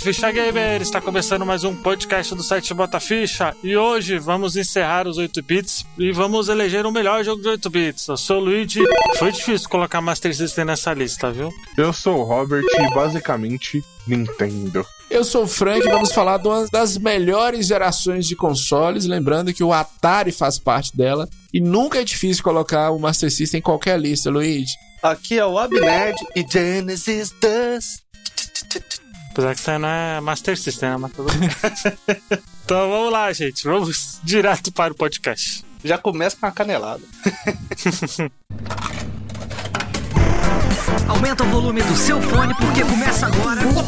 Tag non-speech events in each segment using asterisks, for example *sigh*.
Ficha Gamer! Está começando mais um podcast do site Bota Ficha e hoje vamos encerrar os 8 bits e vamos eleger o melhor jogo de 8 bits. Eu sou o Luigi. Foi difícil colocar Master System nessa lista, viu? Eu sou o Robert e basicamente Nintendo. Eu sou o Frank e vamos falar de uma das melhores gerações de consoles. Lembrando que o Atari faz parte dela e nunca é difícil colocar o Master System em qualquer lista, Luigi. Aqui é o Abnerd e Genesis Dust. Apesar que você não é Master System, né? Mas tudo bem. *laughs* então vamos lá, gente. Vamos direto para o podcast. Já começa com uma canelada. *laughs* Aumenta o volume do seu fone porque começa agora. Bom,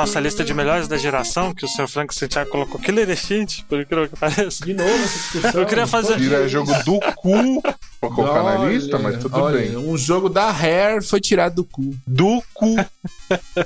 nossa lista de melhores da geração, que o Sr. Frank Santiago colocou Killer Instinct, por incrível que pareça. De novo essa discussão. Eu queria fazer- Tira jogo do cu pra colocar na Olha, lista, mas tudo olha, bem. Um jogo da Rare foi tirado do cu. Do cu.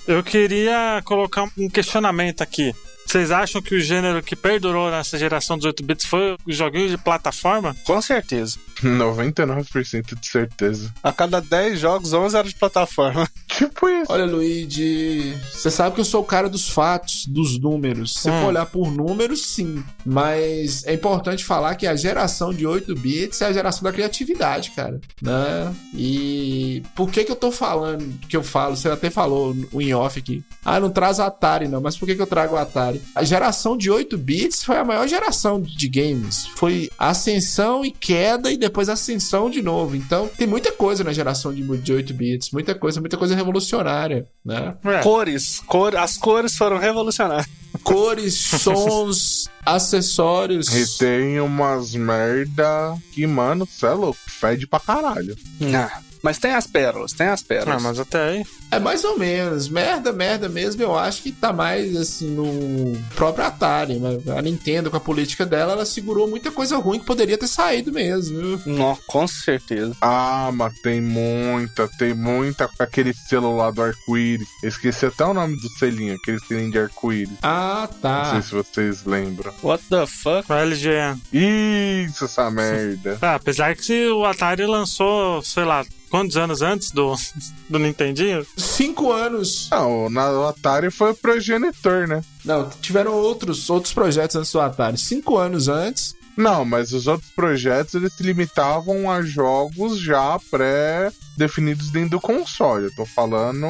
Eu queria colocar um questionamento aqui. Vocês acham que o gênero que perdurou nessa geração dos 8 bits foi os joguinhos de plataforma? Com certeza. *laughs* 99% de certeza. A cada 10 jogos, 11 eram de plataforma. *laughs* Tipo isso. Olha, Luigi, você sabe que eu sou o cara dos fatos, dos números. Se você Hum. for olhar por números, sim. Mas é importante falar que a geração de 8 bits é a geração da criatividade, cara. Né? E por que que eu tô falando que eu falo? Você até falou o in off aqui. Ah, não traz Atari, não. Mas por que que eu trago o Atari? A geração de 8 bits foi a maior geração de games. Foi ascensão e queda e depois ascensão de novo. Então, tem muita coisa na geração de, de 8 bits. Muita coisa, muita coisa revolucionária, né? É. Cores. Cor, as cores foram revolucionárias. Cores, *laughs* sons, acessórios. E tem umas merda que, mano, cê é louco, fede pra caralho. Ah, mas tem as pérolas, tem as Ah, pérolas. mas até aí. É mais ou menos. Merda, merda mesmo, eu acho que tá mais assim no próprio Atari. Mas a Nintendo, com a política dela, ela segurou muita coisa ruim que poderia ter saído mesmo. Não, com certeza. Ah, mas tem muita, tem muita com aquele celular do arco-íris. Esqueci até o nome do selinho, aquele selinho de arco-íris. Ah, Não tá. sei se vocês lembram. What the fuck? O LGN. Isso, essa merda. Ah, apesar que o Atari lançou, sei lá, quantos anos antes do, *laughs* do Nintendinho? Cinco anos. Não, na, o Atari foi o progenitor, né? Não, tiveram outros, outros projetos antes do Atari. Cinco anos antes. Não, mas os outros projetos eles se limitavam a jogos já pré-definidos dentro do console. Eu tô falando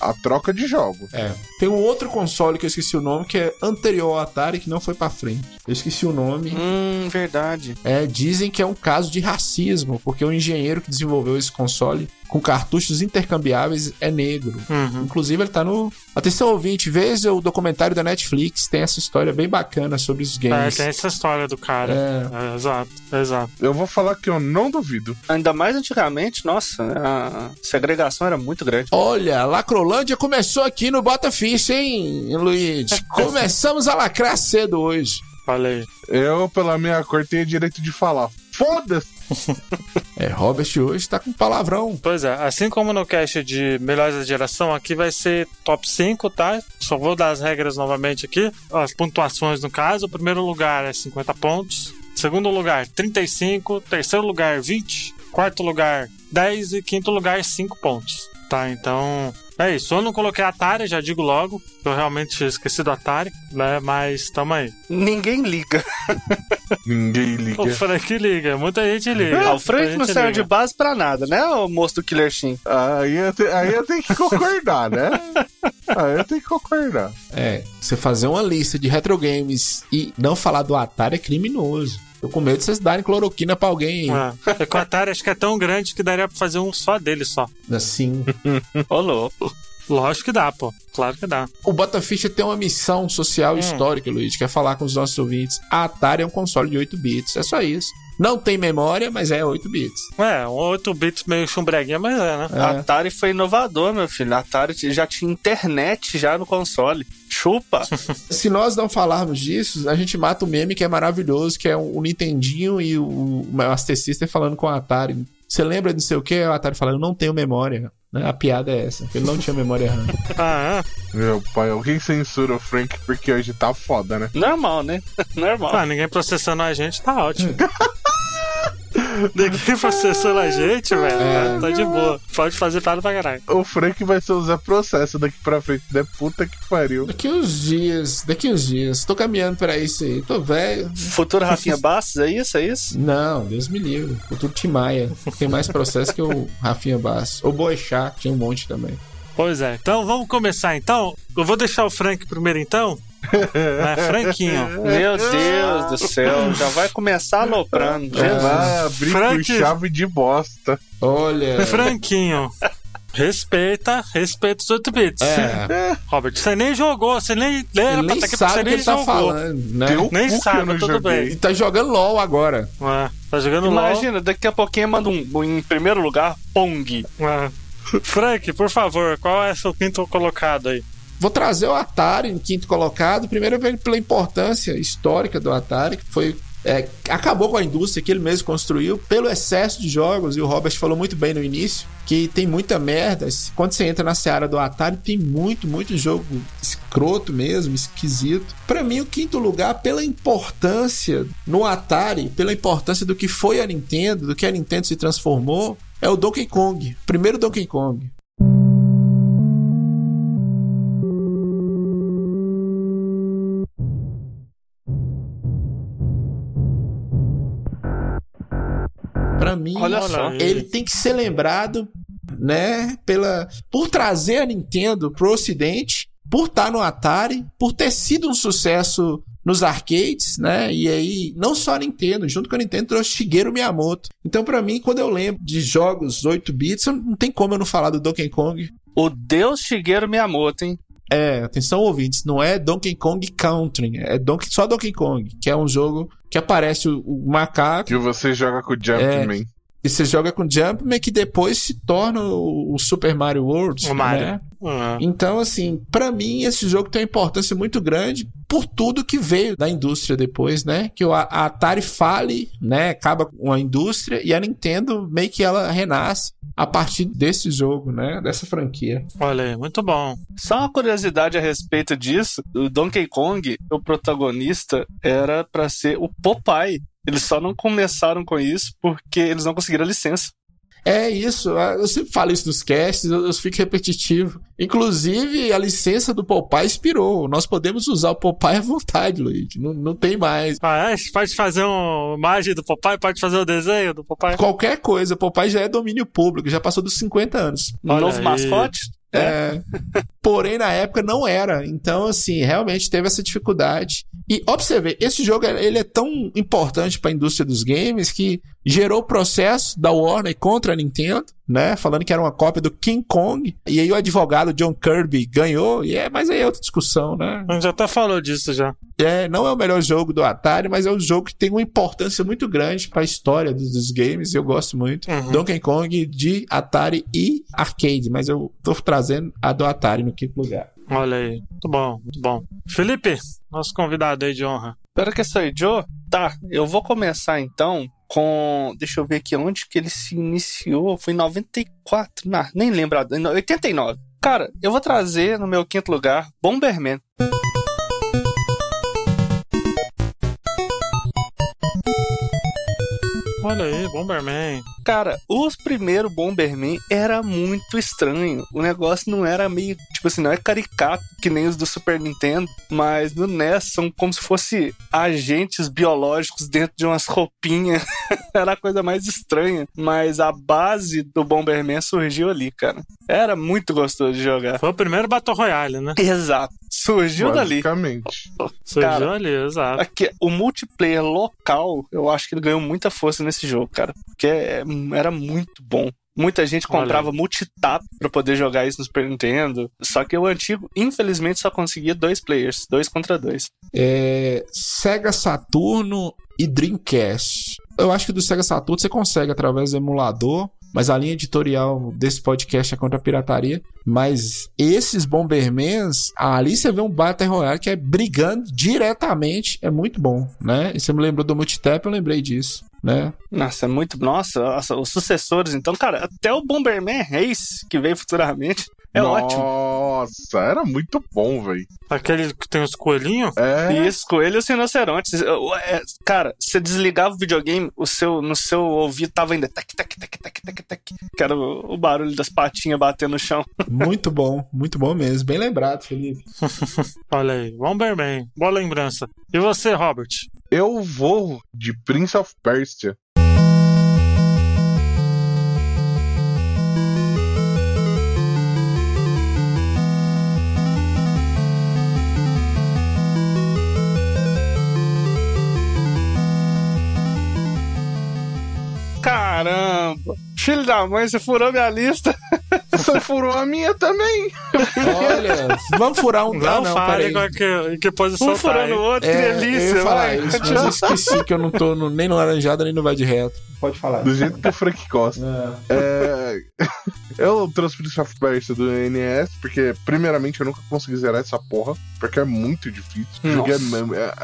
a troca de jogos. É. Tem um outro console que eu esqueci o nome, que é anterior ao Atari, que não foi pra frente. Eu esqueci o nome. Hum, verdade. É, dizem que é um caso de racismo, porque o engenheiro que desenvolveu esse console com cartuchos intercambiáveis é negro. Uhum. Inclusive, ele tá no. Atenção, ouvinte, veja o documentário da Netflix, tem essa história bem bacana sobre os É, games. tem essa história do cara. É. É, exato, exato. Eu vou falar que eu não duvido. Ainda mais antigamente, nossa, a segregação era muito grande. Olha, a Lacrolândia começou aqui no Bota Ficha, hein, Luiz? *laughs* Começamos a lacrar cedo hoje. Olha aí. Eu, pela minha cor, tenho direito de falar. Foda-se! *laughs* É, Robert hoje tá com palavrão. Pois é, assim como no cast de melhores da geração, aqui vai ser top 5, tá? Só vou dar as regras novamente aqui. As pontuações, no caso. O primeiro lugar é 50 pontos. Segundo lugar, 35. Terceiro lugar, 20. Quarto lugar, 10. E quinto lugar, 5 pontos. Tá, então. É isso. Eu não coloquei Atari, já digo logo. Eu realmente tinha esquecido do Atari, né? Mas tamo aí. Ninguém liga. *laughs* Ninguém liga. O Frank liga, muita gente liga. Ah, o Frank não serve de base pra nada, né, o moço do Killer Shin? Aí eu, te- aí eu tenho que concordar, né? *laughs* Aí eu tenho que concordar. É, você fazer uma lista de retro games e não falar do Atari é criminoso. Tô com medo de vocês darem cloroquina pra alguém que o Atari acho que é tão grande que daria pra fazer um só dele só. assim. *laughs* Ô, louco. Lógico que dá, pô. Claro que dá. O Botaficha tem uma missão social e histórica, Luiz, que é falar com os nossos ouvintes. A Atari é um console de 8 bits, é só isso. Não tem memória, mas é 8 bits. É, um 8 bits meio chumbreguinha, mas é, né? A Atari foi inovador, meu filho. A Atari já tinha internet já no console. Chupa. *laughs* Se nós não falarmos disso, a gente mata o meme que é maravilhoso, que é o Nintendinho e o Master System falando com a Atari. Você lembra de não sei o que? A Atari falando, eu não tenho memória. né? A piada é essa, ele não tinha memória RAM. *laughs* Ah, é. Meu pai, alguém censura o Frank porque hoje tá foda, né? Normal, né? *laughs* Normal. Ah, ninguém processando a gente, tá ótimo. Ninguém processando a gente, velho. É. Tá de boa. Pode fazer para pra caralho. O Frank vai ser Zé Processo daqui pra frente, né? Puta que pariu. Daqui uns dias, daqui uns dias. Tô caminhando pra isso aí. Tô velho. Futuro Rafinha Bastos, é isso? É isso? Não, Deus me livre. Futuro Timaya. Tem mais processo que o Rafinha Bass. O Boechat tinha um monte também. Pois é. Então vamos começar então. Eu vou deixar o Frank primeiro então. É, Franquinho. Meu Deus do céu. Já vai começar aloprando. Jesus. Vai abrir Frank- chave de bosta. Olha. Franquinho. Respeita, respeita os 8 bits. É, Robert, você nem jogou, você nem lembra, nem tá aqui, sabe você o que nem ele tá jogou. falando, né? Nem que sabe, tudo joguei. E tá jogando LOL agora. É, tá jogando LOL. Imagina, daqi a pouquinho manda um, em primeiro lugar, Pong. É. Frank, por favor, qual é seu quinto colocado aí? Vou trazer o Atari em quinto colocado. Primeiro pela importância histórica do Atari, que foi. é, acabou com a indústria que ele mesmo construiu pelo excesso de jogos, e o Robert falou muito bem no início, que tem muita merda. Quando você entra na seara do Atari, tem muito, muito jogo escroto mesmo, esquisito. Pra mim, o quinto lugar, pela importância no Atari, pela importância do que foi a Nintendo, do que a Nintendo se transformou, é o Donkey Kong. Primeiro Donkey Kong. Pra mim, Olha só. ele tem que ser lembrado, né, pela por trazer a Nintendo pro ocidente, por estar no Atari, por ter sido um sucesso nos arcades, né? E aí, não só a Nintendo, junto com a Nintendo trouxe Shigeru Miyamoto. Então, pra mim, quando eu lembro de jogos 8 bits, não tem como eu não falar do Donkey Kong. O Deus Shigeru Miyamoto, hein? É, atenção ouvintes, não é Donkey Kong Country, é Donkey, só Donkey Kong, que é um jogo que aparece o, o macaco Que você joga com o Jumpman. e você joga com Jumpman que depois se torna o, o Super Mario World, O Mario. né? É. Então, assim, pra mim esse jogo tem uma importância muito grande por tudo que veio da indústria depois, né? Que o- a Atari fale, né? Acaba com a indústria e a Nintendo meio que ela renasce a partir desse jogo, né? Dessa franquia. Olha aí, muito bom. Só uma curiosidade a respeito disso: o Donkey Kong, o protagonista, era pra ser o Popeye. Eles só não começaram com isso porque eles não conseguiram a licença. É isso, eu sempre falo isso nos casts, eu, eu fico repetitivo. Inclusive, a licença do Popeye expirou. Nós podemos usar o Popeye à vontade, Luiz. Não, não tem mais. Ah, é? Você Pode fazer uma imagem do papai? Pode fazer o desenho do papai? Qualquer coisa, Popeye já é domínio público, já passou dos 50 anos. Olha Novo aí. mascote? É. *laughs* Porém, na época não era. Então, assim, realmente teve essa dificuldade. E observe, esse jogo ele é tão importante para a indústria dos games que gerou o processo da Warner contra a Nintendo, né? Falando que era uma cópia do King Kong. E aí o advogado John Kirby ganhou. E é, mas aí é outra discussão, né? A gente já até falou disso já. É, não é o melhor jogo do Atari, mas é um jogo que tem uma importância muito grande para a história dos, dos games. E eu gosto muito. Uhum. Donkey Kong de Atari e arcade, mas eu tô trazendo a do Atari no quinto lugar. Olha aí. Muito bom, muito bom. Felipe, nosso convidado aí de honra. Espera que sou Joe? Tá, eu vou começar então com. Deixa eu ver aqui onde que ele se iniciou. Foi em 94. Não, nem lembro. em 89. Cara, eu vou trazer no meu quinto lugar Bomberman. Olha aí, Bomberman. Cara, os primeiros Bomberman era muito estranho. O negócio não era meio, tipo assim, não é caricato que nem os do Super Nintendo, mas no NES são como se fosse agentes biológicos dentro de umas roupinhas. *laughs* era a coisa mais estranha, mas a base do Bomberman surgiu ali, cara. Era muito gostoso de jogar. Foi o primeiro Battle Royale, né? Exato. Surgiu dali. Basicamente. Surgiu ali, exato. Aqui, o multiplayer local, eu acho que ele ganhou muita força nesse jogo, cara. Porque é- era muito bom. Muita gente Olha comprava multitap pra poder jogar isso no Super Nintendo. Só que o antigo, infelizmente, só conseguia dois players, dois contra dois. É, Sega Saturno e Dreamcast. Eu acho que do Sega Saturno você consegue através do emulador, mas a linha editorial desse podcast é contra a pirataria. Mas esses Bombermans, ali você vê um Battle Royale que é brigando diretamente, é muito bom, né? E você me lembrou do Multitap, eu lembrei disso, né? Nossa, é muito. Nossa, nossa, os sucessores, então, cara, até o Bomberman Race, que veio futuramente, é ótimo. Nossa, era muito bom, velho. Aquele que tem os coelhinhos. É. Isso, coelho e rinocerontes. Eu- é, Cara, você desligava o videogame, o seu, no seu ouvido tava ainda tac, tac, tac, tac, tac, tac, que era o, o barulho das patinhas batendo no chão. *laughs* Muito bom, muito bom mesmo. Bem lembrado, Felipe. *laughs* Olha aí, Bomberman. Boa lembrança. E você, Robert? Eu vou de Prince of Persia. Caramba! Filho da mãe, você furou minha lista. *laughs* Você furou a minha também. Olha, vamos furar um. Não, ah, não, fale com que, que posição Um tá, furando hein? o outro, que É, delícia. eu ia falar isso, mas eu esqueci que eu não tô no- nem no laranjada nem no vai de reto. Pode falar. Do jeito que o Frank gosta. É... eu trouxe Prince of Persia do NES, porque, primeiramente, eu nunca consegui zerar essa porra, porque é muito difícil. O jogo é,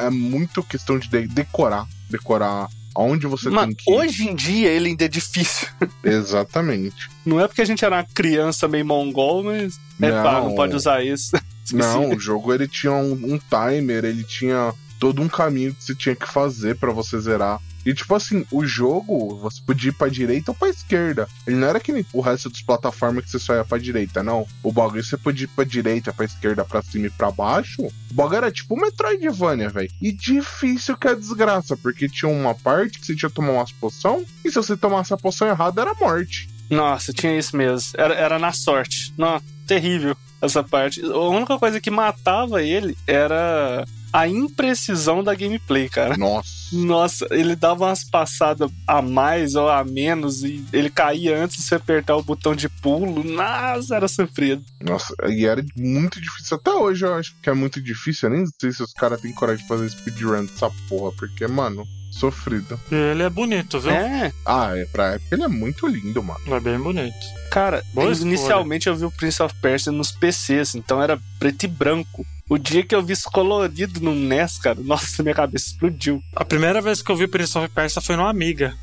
é, é muito questão de de- decorar. Decorar aonde você Mano, tem que ir. hoje em dia ele ainda é difícil. *laughs* Exatamente. Não é porque a gente era uma criança meio mongol, mas. É Não. pá, não pode usar isso. *laughs* Não, o jogo ele tinha um, um timer, ele tinha todo um caminho que você tinha que fazer pra você zerar. E tipo assim, o jogo, você podia ir pra direita ou pra esquerda. Ele não era que nem o resto das plataformas que você só ia pra direita, não. O bagulho você podia ir pra direita, pra esquerda, pra cima e pra baixo. O bagulho era tipo Metroidvania, velho. E difícil que é desgraça, porque tinha uma parte que você tinha que tomar umas poção, e se você tomasse a poção errada, era morte. Nossa, tinha isso mesmo. Era, era na sorte. Não, terrível essa parte. A única coisa que matava ele era a imprecisão da gameplay, cara. Nossa. Nossa, ele dava umas passadas a mais ou a menos e ele caía antes de você apertar o botão de pulo. Nossa, era sofrido. Nossa, e era muito difícil. Até hoje eu acho que é muito difícil. Eu nem sei se os caras têm coragem de fazer speedrun dessa porra, porque, mano, sofrido. E ele é bonito, viu? É, Ah, é pra época ele é muito lindo, mano. É bem bonito. Cara, Boa escolha. inicialmente eu vi o Prince of Persia nos PCs, então era preto e branco. O dia que eu vi isso colorido no NES, cara, *laughs* nossa, minha cabeça explodiu. A primeira vez que eu vi Prince of Persia foi numa amiga.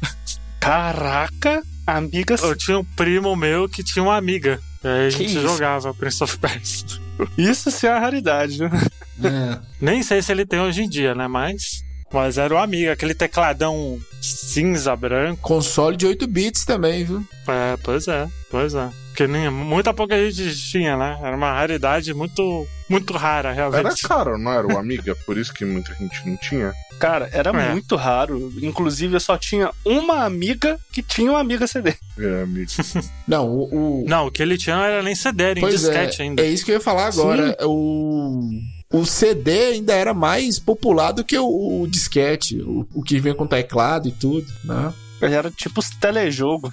Caraca, amiga. Eu tinha um primo meu que tinha uma amiga. E aí a Que gente isso? jogava Prince of Persia. Isso sim é uma raridade, viu? É. Nem sei se ele tem hoje em dia, né? Mas. Mas era uma amiga, aquele tecladão cinza, branco. Console de 8 bits também, viu? É, pois é, pois é. Porque nem, muita pouca gente tinha, né? Era uma raridade muito, muito rara, Era realmente. caro, não era o Amiga? Por isso que muita gente não tinha. Cara, era É. muito raro. Inclusive, eu só tinha uma amiga que tinha uma amiga CD. É, amigo. *laughs* Não, o. o- Não, o que ele tinha não era nem CD, era em pois é, disquete ainda. é isso que eu ia falar agora. O. O CD ainda era mais popular do que o, o disquete, o, o que vinha com teclado e tudo, né? Era tipo os telejogo.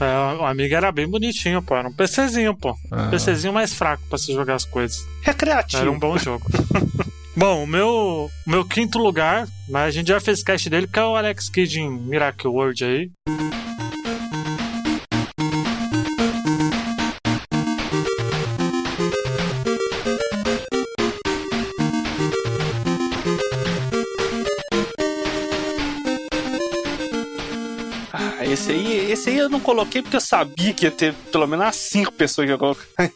É, o amigo era bem bonitinho, pô. Era um PCzinho, pô. Ah. PCzinho mais fraco pra se jogar as coisas. Recreativo. Era um bom jogo. *laughs* Bom, o meu, o meu quinto lugar, mas a gente já fez cast dele, que é o Alex Kidd em Miracle World aí. Coloquei porque eu sabia que ia ter pelo menos cinco pessoas que ia colocar. *laughs*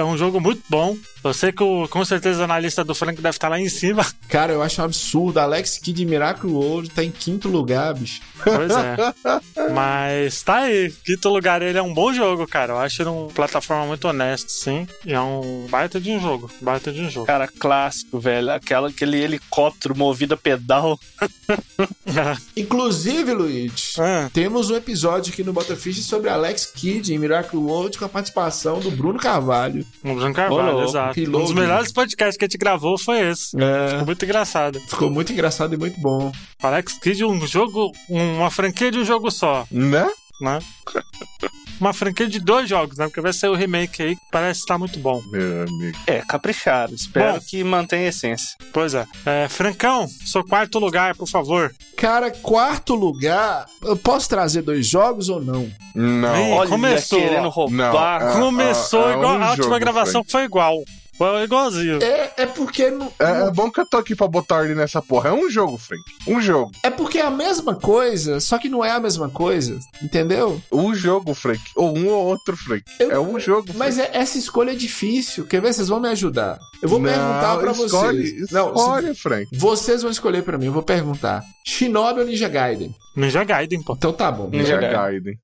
É um jogo muito bom. Eu sei que o- com certeza na lista do Frank deve estar lá em cima. *laughs* Cara, eu acho um absurdo. Alex Kidd de Miracle World tá em quinto lugar, bicho. Pois é. *laughs* Mas tá aí. Quinto lugar, ele é um bom jogo, cara. Eu acho ele uma plataforma muito honesta, sim. E é um baita de um jogo. Baita de um jogo. Cara, clássico, velho. Aquela, aquele helicóptero movido a pedal. *laughs* Inclusive, Luiz, Ah, temos um episódio aqui no Botafish sobre Alex Kidd em Miracle World com a participação do Bruno Carvalho. Bruno Carvalho, exato. Um dos melhores podcasts que a gente gravou foi esse. É, Ficou muito engraçado. ficou muito engraçado e muito bom. Alex Kidd, um jogo, uma franquia de um jogo só, Né? né? *laughs* Uma franquia de dois jogos, né? Porque vai ser o remake aí, que parece estar muito bom. Meu amigo. É, caprichado. Espero Bom. que mantenha a essência. Pois é. é. Francão, seu quarto lugar, por favor. Cara, quarto lugar, eu posso trazer dois jogos ou não? Não. Ih, Olha, começou. querendo roubar. Não, é- Começou é- é igual. um a última jogo, gravação foi igual. Foi igualzinho. É, é porque não- É, é bom que eu tô aqui pra botar ordem nessa porra. É um jogo, Frank. Um jogo. é porque é a mesma coisa, só que não é a mesma coisa, entendeu? Um jogo, Frank. Ou um ou outro, Frank. Eu- é um jogo. Mas é- essa escolha é difícil. Quer ver? Vocês vão me ajudar. Eu vou Não, perguntar pra escolhe, vocês. Não, escolhe, Frank. vocês vão escolher pra mim. Eu vou perguntar. Shinobi ou Ninja Gaiden? Ninja Gaiden, pô. Então tá bom. Ninja Ninja Gaiden. Gaiden.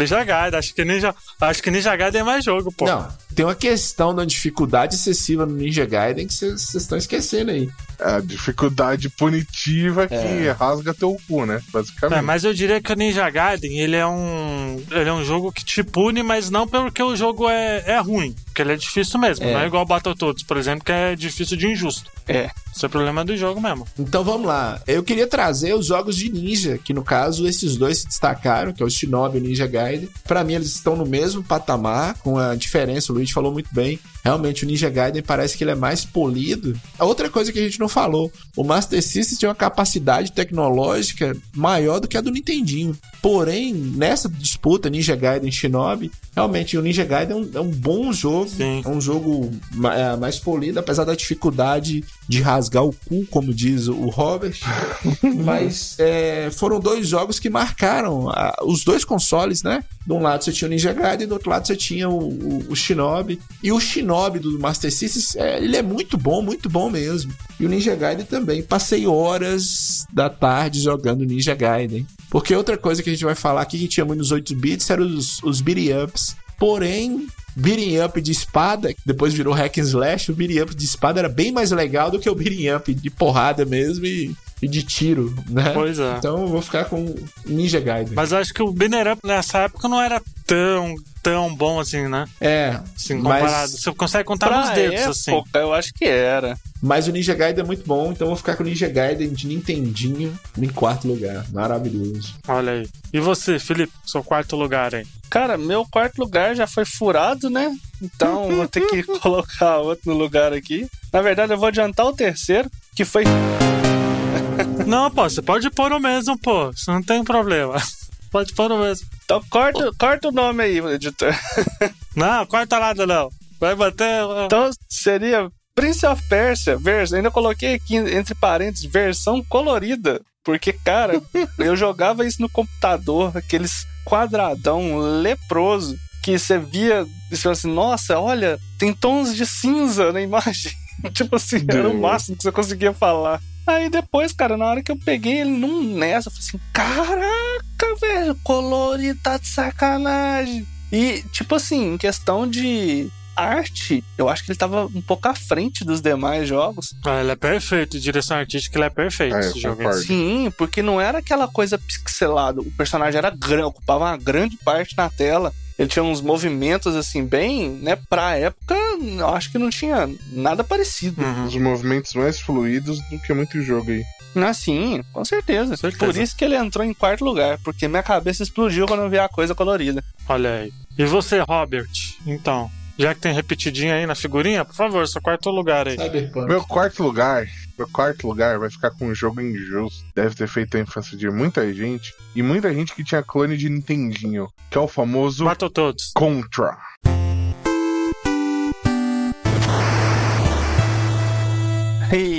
Ninja Gaiden, acho que Ninja, acho que Ninja Gaiden é mais jogo, pô. Não, tem uma questão da dificuldade excessiva no Ninja Gaiden que vocês estão esquecendo aí. É a dificuldade punitiva que É. rasga teu cu, né? Basicamente. É, mas eu diria que o Ninja Gaiden, ele é um. Ele é um jogo que te pune, mas não porque o jogo é, é ruim. Porque ele é difícil mesmo. É. Não é igual o Battletoads, por exemplo, que é difícil de injusto. É. Isso é problema do jogo mesmo. Então vamos lá. Eu queria trazer os jogos de ninja, que no caso esses dois se destacaram, que é o Shinobi e o Ninja Gaiden. Pra mim eles estão no mesmo patamar, com a diferença, o Luiz falou muito bem. Realmente o Ninja Gaiden parece que ele é mais polido. A outra coisa que a gente não falou, o Master System tem uma capacidade tecnológica maior do que a do Nintendinho. Porém, nessa disputa Ninja Gaiden Shinobi, realmente o Ninja Gaiden é um, é um bom jogo, Sim. é um jogo é, mais polido, apesar da dificuldade de rasgar o cu, como diz o Robert. *laughs* Mas é, foram dois jogos que marcaram a- os dois consoles, né? De um lado você tinha o Ninja Gaiden, do outro lado você tinha o, o- o Shinobi. E o Shinobi do Master System, é, ele é muito bom, muito bom mesmo. E o Ninja Gaiden também. Passei horas da tarde jogando Ninja Gaiden. Porque outra coisa que a gente vai falar aqui que tinha muito nos 8 bits eram os, os beating ups. Porém, beating up de espada, depois virou hack and slash, o beating up de espada era bem mais legal do que o beating up de porrada mesmo e, e de tiro, né? Pois é. Então eu vou ficar com Ninja Gaiden. Mas eu acho que o Banner Up nessa época não era tão, tão bom assim, né? É, Assim, Mas- comparado. Você consegue contar nos dedos, época, assim. eu acho que era. mas o Ninja Gaiden é muito bom, então eu vou ficar com o Ninja Gaiden de Nintendinho em quarto lugar. Maravilhoso. Olha aí. E você, Felipe? Seu quarto lugar aí. Cara, meu quarto lugar já foi furado, né? Então vou ter que *laughs* colocar outro no lugar aqui. Na verdade, eu vou adiantar o terceiro, que foi. Não, pô, você pode pôr o mesmo, pô. Isso não tem problema. *laughs* Pode pôr o mesmo. Então corta, corta o nome aí, editor. Não, corta nada não. Vai bater. Então seria Prince of Persia, vers... ainda coloquei aqui entre parênteses, versão colorida. Porque, cara, *laughs* eu jogava isso no computador, aqueles quadradão leproso, que você via e você falava assim, nossa, olha, tem tons de cinza na imagem. *laughs* tipo assim, era o máximo que você conseguia falar. Aí depois, cara, na hora que eu peguei ele num nessa, eu falei assim, caraca, velho, colorido tá de sacanagem. E, tipo assim, em questão de arte, eu acho que ele tava um pouco à frente dos demais jogos. Ah, ele é perfeito. Direção artística, ele é perfeito. É, esse jogo. Sim, porque não era aquela coisa pixelada. O personagem era grande, ocupava uma grande parte na tela. Ele tinha uns movimentos assim, bem, né? Pra época, eu acho que não tinha nada parecido. Uhum. Os movimentos mais fluidos do que muito jogo aí. Ah, sim, com certeza. Certeza. Por isso que ele entrou em quarto lugar, porque minha cabeça explodiu quando eu vi a coisa colorida. Olha aí. E você, Robert? Então, já que tem repetidinho aí na figurinha, por favor, seu quarto lugar aí. Cyberpunk. Meu quarto lugar, meu quarto lugar vai ficar com um jogo injusto. Deve ter feito a ênfase de muita gente. E muita gente que tinha clone de Nintendinho. Que é o famoso Matou todos.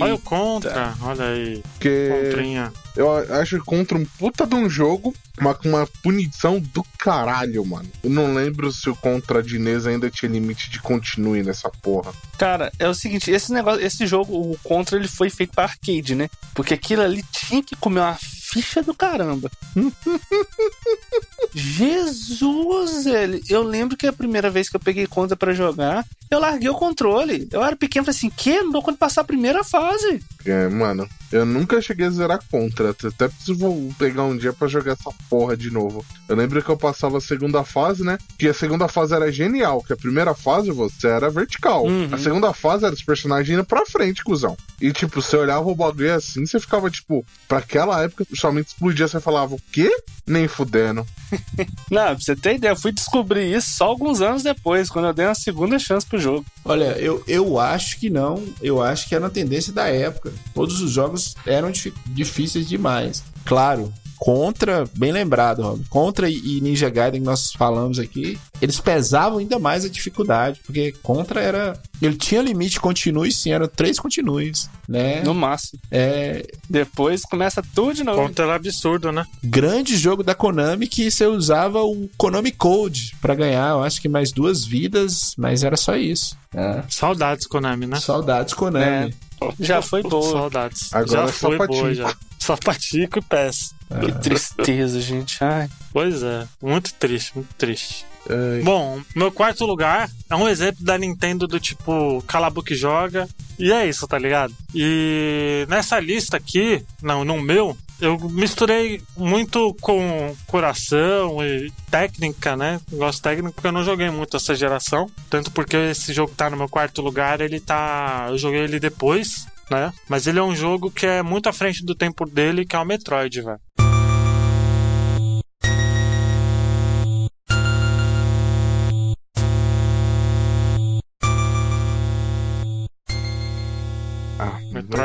Olha o contra. Olha aí. Que Contrinha. eu acho que Contra um puta de um jogo, mas com uma punição do caralho, mano. Eu não lembro se o Contra de NES ainda tinha limite de continue nessa porra. Cara, é o seguinte, esse negócio, esse jogo, o Contra, ele foi feito pra arcade, né? Porque aquilo ali tinha que comer uma ficha do caramba. *laughs* Jesus, velho. Eu lembro que a primeira vez que eu peguei conta pra jogar, eu larguei o controle. Eu era pequeno, falei assim, que? Não dou quando passar a primeira fase. É, mano, eu nunca cheguei a zerar contra. Até preciso pegar um dia pra jogar essa porra de novo. Eu lembro que eu passava a segunda fase, né? Que a segunda fase era genial, que a primeira fase você era vertical. Uhum. A segunda fase era os personagens indo pra frente, cuzão. E, tipo, você olhava o bagulho assim, você ficava, tipo, pra aquela época, somente explodia, você falava, o quê? Nem fudendo. *laughs* *laughs* Não, pra você ter ideia, eu fui descobrir isso só alguns anos depois, quando eu dei uma segunda chance pro jogo. Olha, eu, eu acho que não. Eu acho que era a tendência da época. Todos os jogos eram dif- difíceis demais. Claro, Contra, bem lembrado, Rob. Contra e Ninja Gaiden que nós falamos aqui, eles pesavam ainda mais a dificuldade, porque Contra era. Ele tinha limite continue, sim, eram três continues, né? No máximo. É. Depois começa tudo de novo. Contra era absurdo, né? Grande jogo da Konami que você usava o Konami Code pra ganhar, eu acho que mais duas vidas, mas era só isso. É. Saudades, Konami, né? Saudades Konami. Já foi boa. Saudades. Agora já é foi boa, já. Sapatico e pés. Que tristeza, gente. Ai. Pois é, muito triste, muito triste. Ai. Bom, meu quarto lugar é um exemplo da Nintendo do tipo cala a boca e joga. E é isso, tá ligado? E nessa lista aqui, não, no meu, eu misturei muito com coração e técnica, né? Gosto técnico porque eu não joguei muito essa geração. Tanto porque esse jogo tá no meu quarto lugar, ele tá. Eu joguei ele depois, né? Mas ele é um jogo que é muito à frente do tempo dele, que é o Metroid, velho.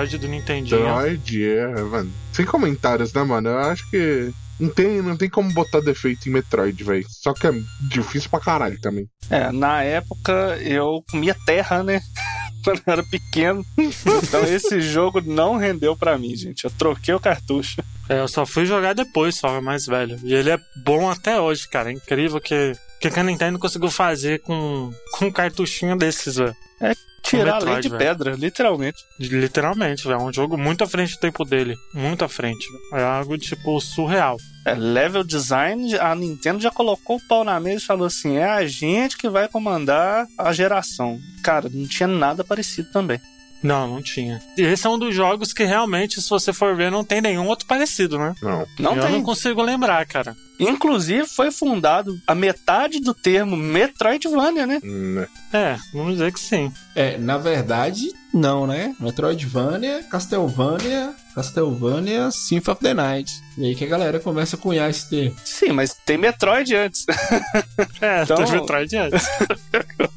Metroid do Nintendinho. Metroid, é, mano. Sem comentários, né, mano? Eu acho que não tem, não tem como botar defeito em Metroid, velho. Só que é difícil pra caralho também. É, na época eu comia terra, né? *laughs* Quando eu era pequeno. Então esse jogo não rendeu pra mim, gente. Eu troquei o cartucho. É, eu só fui jogar depois, só mais velho. E ele é bom até hoje, cara. É incrível que, que a Nintendo conseguiu fazer com, com um cartuchinho desses, velho. Tirar a Metroid, lei de velho. pedra, literalmente. Literalmente, velho. É um jogo muito à frente do tempo dele. Muito à frente. É algo, tipo, surreal. É, level design, a Nintendo já colocou o pau na mesa e falou assim: é a gente que vai comandar a geração. Cara, não tinha nada parecido também. Não, não tinha. E esse é um dos jogos que realmente, se você for ver, não tem nenhum outro parecido, né? Não. Não eu tem. não consigo lembrar, cara. Inclusive, foi fundado a metade do termo Metroidvania, né? Né. É, vamos dizer que sim. É, na verdade, não, né? Metroidvania, Castlevania, Castlevania, Symphony of the Night. E aí que a galera começa a cunhar esse termo. Sim, mas tem Metroid antes. *laughs* É, Então- teve Metroid antes.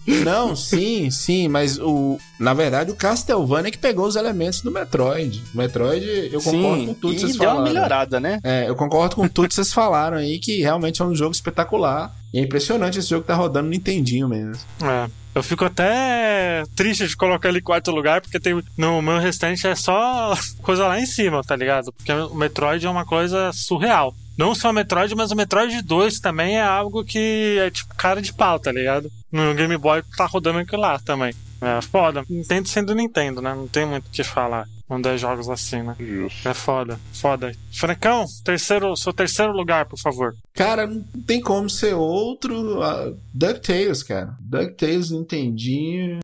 *laughs* Não, sim, sim, mas o. Na verdade, o Castlevania é que pegou os elementos do Metroid. O Metroid, eu concordo Sim, com tudo que e vocês deu uma falaram. melhorada, né? É, eu concordo com tudo que vocês falaram aí, que realmente é um jogo espetacular. E é impressionante esse jogo tá rodando no Nintendinho mesmo. É. Eu fico até triste de colocar ele em quarto lugar, porque tem, no meu restante é só *laughs* coisa lá em cima, tá ligado? Porque o Metroid é uma coisa surreal. Não só o Metroid, mas o Metroid 2 também é algo que é tipo cara de pau, tá ligado? No Game Boy tá rodando aquilo lá também. É foda. Nintendo sendo Nintendo, né? Não tem muito o que falar quando é jogos assim, né? Justo. É foda, foda. Francão, terceiro, seu terceiro lugar, por favor. Cara, não tem como ser outro. ah, DuckTales, cara. DuckTales, Nintendinho.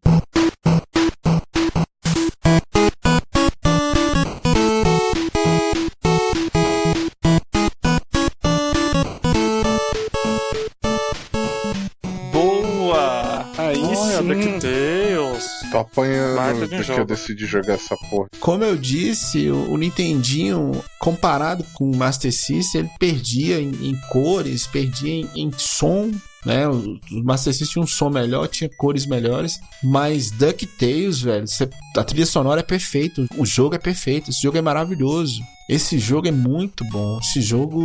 Apanhando de porque jogo. eu decidi jogar essa porra. Como eu disse, o, o Nintendinho, comparado com o Master System, ele perdia em, em cores, perdia em, em som. Né? O, o Master System tinha um som melhor, tinha cores melhores. Mas DuckTales, velho, cê- a trilha sonora é perfeita. O jogo é perfeito. Esse jogo é maravilhoso. Esse jogo é muito bom. Esse jogo,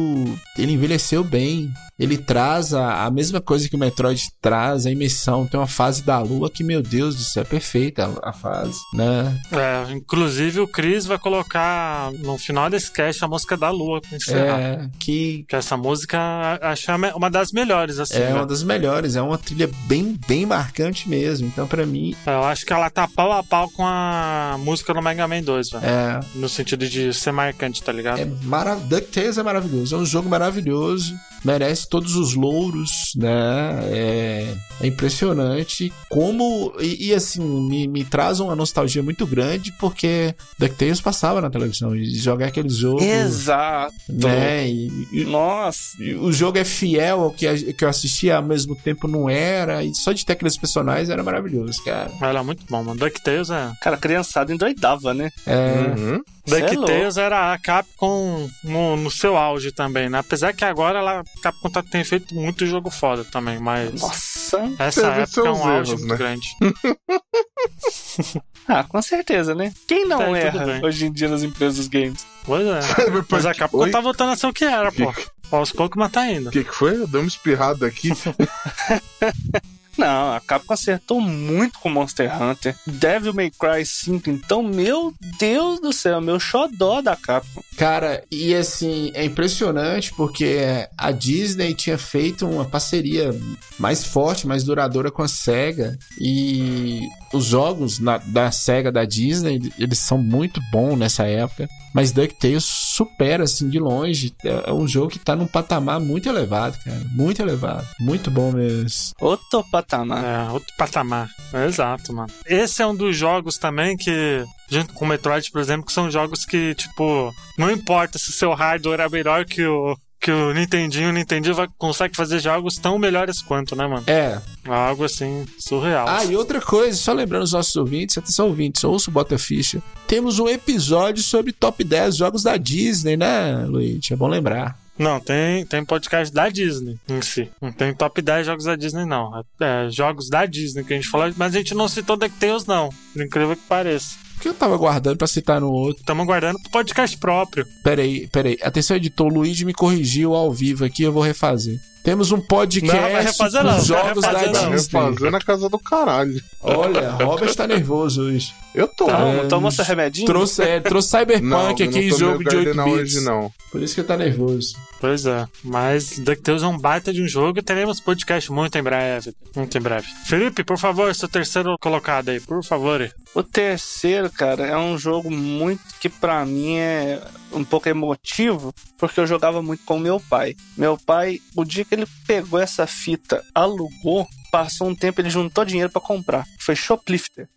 ele envelheceu bem. Ele traz a, a mesma coisa que o Metroid traz, a imersão. Tem uma fase da lua que, meu Deus do céu, é perfeita a, a fase, né? É, inclusive o Chris vai colocar no final desse cast a música da Lua pra encerrar. É, que Que essa música acho é uma das melhores, assim. é né? uma das melhores, é uma trilha bem, bem marcante mesmo. Então, pra mim, Eu acho que ela tá pau a pau com a música do Mega Man 2, velho. é, No sentido de ser marcante, tá ligado? é maravilhoso. DuckTales é maravilhoso, é um jogo maravilhoso. Merece todos os louros, né? É, é impressionante como. E, e, assim, me, me traz uma nostalgia muito grande, porque DuckTales passava na televisão e jogar aquele jogo. Exato. Né? E, e, Nossa. o jogo é fiel ao que, a- que eu assistia, ao mesmo tempo não era, e só de ter aqueles personagens era maravilhoso, cara. Era muito bom, mano. DuckTales é. Cara, criançada endoidava, né? É. Uhum. É DuckTales era a Capcom no, no seu auge também, né? Apesar que agora ela, Capcom tá, tem feito muito jogo foda também, mas. Nossa. Essa época é um auge erros, muito né? grande. *laughs* Ah, com certeza, né? Quem não Tá, erra hoje em dia nas empresas dos games? Pois é. Mas a Capcom Oi? tá voltando a ser o que era, pô. Aos poucos, mas tá indo. O que, que foi? Eu dei uma espirrada aqui. *laughs* Não, a Capcom acertou muito com Monster Hunter. Devil May Cry 5, então, meu Deus do céu, meu xodó da Capcom. Cara, e assim, é impressionante porque a Disney tinha feito uma parceria mais forte, mais duradoura com a SEGA. E os jogos na- da SEGA da Disney, eles são muito bons nessa época. Mas DuckTales supera, assim, de longe. É é um jogo que tá num patamar muito elevado, cara. Muito elevado. Muito bom mesmo. Outro patamar. É, outro patamar. É, exato, mano. Esse é um dos jogos também que, junto com o Metroid, por exemplo, que são jogos que, tipo, não importa se o seu hardware é melhor que o. Que o Nintendinho, o Nintendinho vai, consegue fazer jogos tão melhores quanto, né, mano? É, Algo assim, surreal. Ah, e outra coisa, só lembrando os nossos ouvintes, atenção ouvintes, ouça o Bota Ficha. Temos um episódio sobre top 10 jogos da Disney, né, Luiz? É bom lembrar. Não, tem, tem podcast da Disney em si. Não tem top 10 jogos da Disney, não. É jogos da Disney que a gente falou, mas a gente não citou DuckTales, não. Por incrível que pareça. Porque eu tava guardando pra citar no outro. Estamos guardando pro podcast próprio. Peraí, peraí. Atenção, editor, o Luiz me corrigiu ao vivo aqui, eu vou refazer. Temos um podcast Não, vai refazer com não, vai jogos da refazer não. Disney. Refazendo a casa do caralho. Olha, Robert tá nervoso hoje. Eu tô. Tá, É, toma seu remedinho? Trouxe, é, trouxe Cyberpunk não, eu aqui, não tô jogo de 8 Gardenal bits. hoje, não. Por isso que ele tá nervoso. Pois é. Mas DuckTales é um baita de um jogo e teremos podcast muito em breve. Muito em breve. Felipe, por favor, seu terceiro colocado aí, por favor. O terceiro, cara, é um jogo muito que pra mim é um pouco emotivo, porque eu jogava muito com meu pai. Meu pai, o dia que ele pegou essa fita, alugou, passou um tempo, ele juntou dinheiro pra comprar. Foi Shoplifter.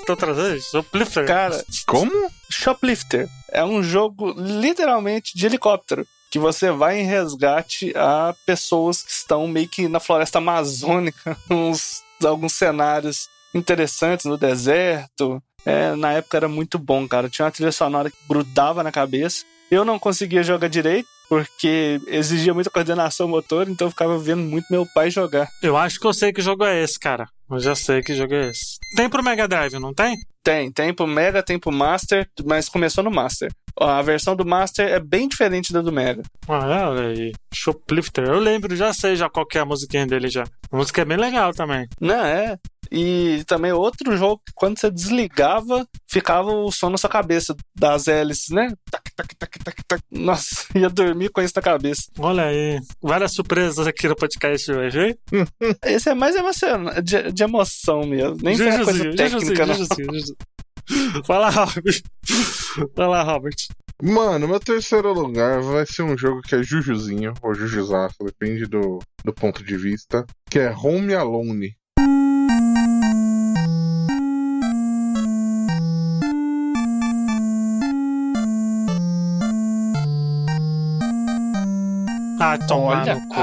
Estão trazendo. Sou Plifter. Cara, Como? Shoplifter é um jogo literalmente de helicóptero. Que você vai em resgate a pessoas que estão meio que na floresta amazônica, *laughs* uns, alguns cenários interessantes no deserto. É, na época era muito bom, cara. Tinha uma trilha sonora que grudava na cabeça. Eu não conseguia jogar direito, porque exigia muita coordenação motor, então eu ficava vendo muito meu pai jogar. Eu acho que eu sei que jogo é esse, cara. Eu já sei que jogo é esse. Tem pro Mega Drive, não tem? Tem, tem pro Mega, tem pro Master, mas começou no Master. A versão do Master é bem diferente da do Mega. Ah, olha aí. Shoplifter. Eu lembro, já sei já qual que é a musiquinha dele já. A música é bem legal também. Não, é. E também outro jogo que quando você desligava, ficava o som na sua cabeça das hélices, né? Tac, tac, tac, tac, tac. Nossa, *laughs* ia dormir com isso na cabeça. Olha aí. Várias surpresas aqui no podcast hoje, hein? *laughs* Esse é mais emocionante, de, de emoção mesmo. Nem foi uma coisa Jujuzinho, técnica, não. Jujuzinho. Fala, Robert. Fala, Robert. Mano, meu terceiro lugar vai ser um jogo que é Jujuzinho, ou Jujuzaço, depende do, do ponto de vista, que é Home Alone. Ah, tomar Olha. no cu.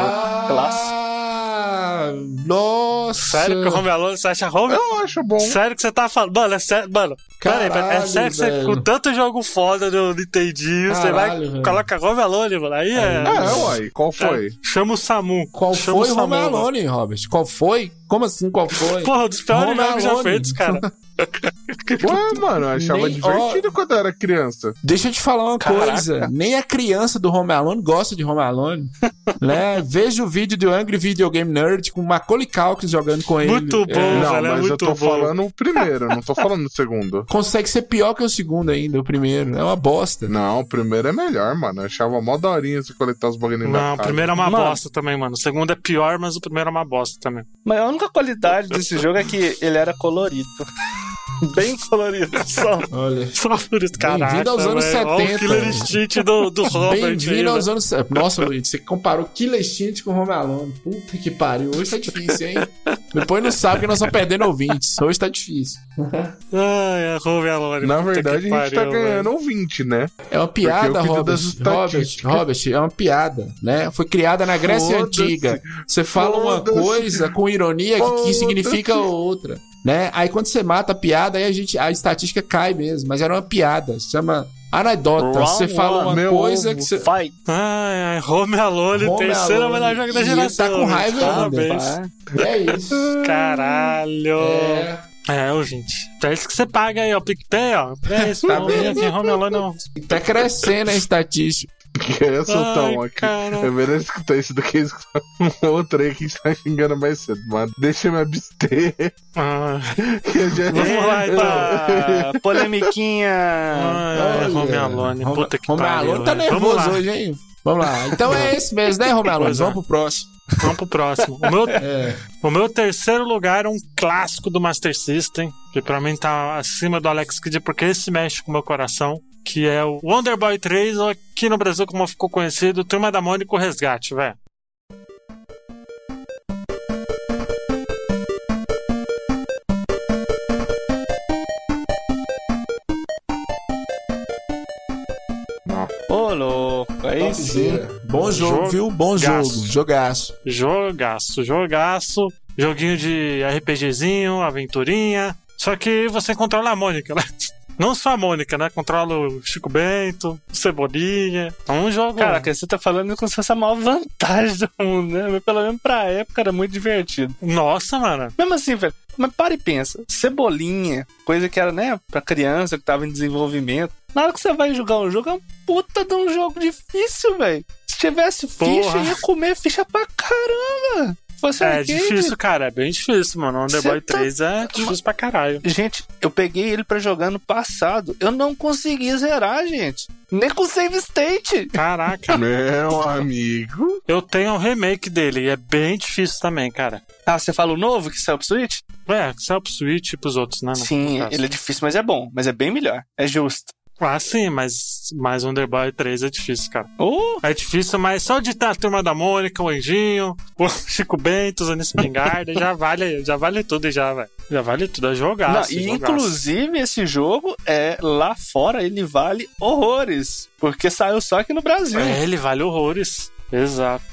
Clássico. Ah, nossa. Sério que o Home Alone, você acha Home? Eu acho bom. Sério que você tá falando? Mano, é sério, mano. Peraí, peraí, é Caralho, sério que você, velho. com tanto jogo foda no Nintendinho, você vai Caralho, velho. coloca Home Alone, mano. Aí é. É, uai, qual foi? Chama o Samu. Qual Chama foi o Home Samu, mano. Alone, Robert? Qual foi? Como assim, qual foi? Porra, dos piores Home jogos já Alone. feitos, cara. *laughs* Ué, *laughs* mano, eu achava Nem- divertido quando eu era criança. Deixa eu te falar uma Caraca. coisa. Nem a criança do Home Alone gosta de Home Alone. *laughs* né? Veja o vídeo do Angry Video Game Nerd com Macaulay Culkin jogando com ele. Muito bom. É, não, velho, é mas eu tô bom. falando o primeiro, não tô falando o segundo. *laughs* consegue ser pior que o segundo ainda, o primeiro. É uma bosta. Não, o primeiro é melhor, mano. Eu achava mó daorinha você coletar os bagulhinhos Não, o primeiro é uma Mano. bosta também, mano. O segundo é pior, mas o primeiro é uma bosta também. Mas a única qualidade desse jogo é que ele era colorido. Bem colorido, só. Olha. Só por isso, caralho. Bem-vindo aos anos 70. o Killer Instinct do, do Robert. Bem-vindo aos velho. anos. Nossa, Luiz, você comparou Killer Instinct com Home Alone. Puta que pariu. Hoje tá difícil, hein? Depois não sabe que nós estamos perdendo ouvintes. Hoje tá difícil. Ai, é Home Alone. Na verdade, que a gente tá pariu, ganhando velho. ouvinte, né? É uma piada, Robert. Robert. Robert, é uma piada, né? Foi criada na Grécia. Antiga. Você fala uma coisa com ironia que, significa outra, né? Aí quando você mata a piada, aí a gente a estatística cai mesmo, mas era uma piada, se chama anedota. Round Você fala uma. Meu coisa ovo. que você Fight. Ai, ai, Home Alone, Home terceiro Alone. melhor jogo da ele geração. tá com raiva ainda, Parabéns. é isso. Caralho. É, É, ouvinte. Pra isso que você paga aí, ó, PicPay, ó. *laughs* É isso, Tá vendo? aqui, Home Alone não. tá crescendo a estatística. Que é soltão Ai, aqui. cara. É melhor escutar isso do que escutar um outro aí que está xingando mais cedo, mano. Deixa eu me abster. Ah, *laughs* já- Vamos lá, então. *laughs* Polemiquinha. ai, Home Alone, Home- puta que Home pariu. Alone tá nervoso hoje, hein? Vamos lá. Então é esse mesmo, né, Home Alone? É. Vamos pro próximo. vamos pro próximo. O meu, *laughs* É. o meu terceiro lugar é um clássico do Master System, que pra mim tá acima do Alex Kidd, porque esse mexe com o meu coração, que é o Wonder Boy 3, ou aqui no Brasil como ficou conhecido, Turma da Mônica o Resgate, velho. Ô, louco. Aí sim. Topzera. Bom jogo, Jogo- viu? Bom gaço. jogo. Jogaço. Jogaço, jogaço, joguinho de RPGzinho, aventurinha. Só que você controla a Mônica, né? Não só a Mônica, né? Controla o Chico Bento, o Cebolinha. É um jogo. Caraca, você tá falando como se fosse a maior vantagem do mundo, né? Mas pelo menos pra época era muito divertido. Nossa, mano. Mesmo assim, velho. Mas para e pensa. Cebolinha, coisa que era, né, pra criança que tava em desenvolvimento. Na hora que você vai jogar um jogo, é um puta de um jogo difícil, velho. Se tivesse ficha, Porra. ia comer ficha pra caramba. Se Fosse É arcade, difícil, cara. É bem difícil, mano. Wonder Cê Boy tá- 3 é difícil pra caralho. Gente, eu peguei ele pra jogar no passado. Eu não consegui zerar, gente. Nem com save state. Caraca. *laughs* Meu amigo. Eu tenho um remake dele e é bem difícil também, cara. Ah, você fala o novo que saiu pro Switch? É, saiu pro Switch e pros outros, né? Sim, ele é difícil, mas é bom. Mas é bem melhor. É justo. Ah, sim, mas, mas Wonder Boy 3 é difícil, cara. Oh, É difícil, mas só de estar a turma da Mônica, o Anjinho, *laughs* o Chico Bento, usando espingarda, já vale, já vale tudo já, velho. Já vale tudo, é jogar. E inclusive esse jogo é lá fora ele vale horrores, porque saiu só aqui no Brasil. É, ele vale horrores. Exato.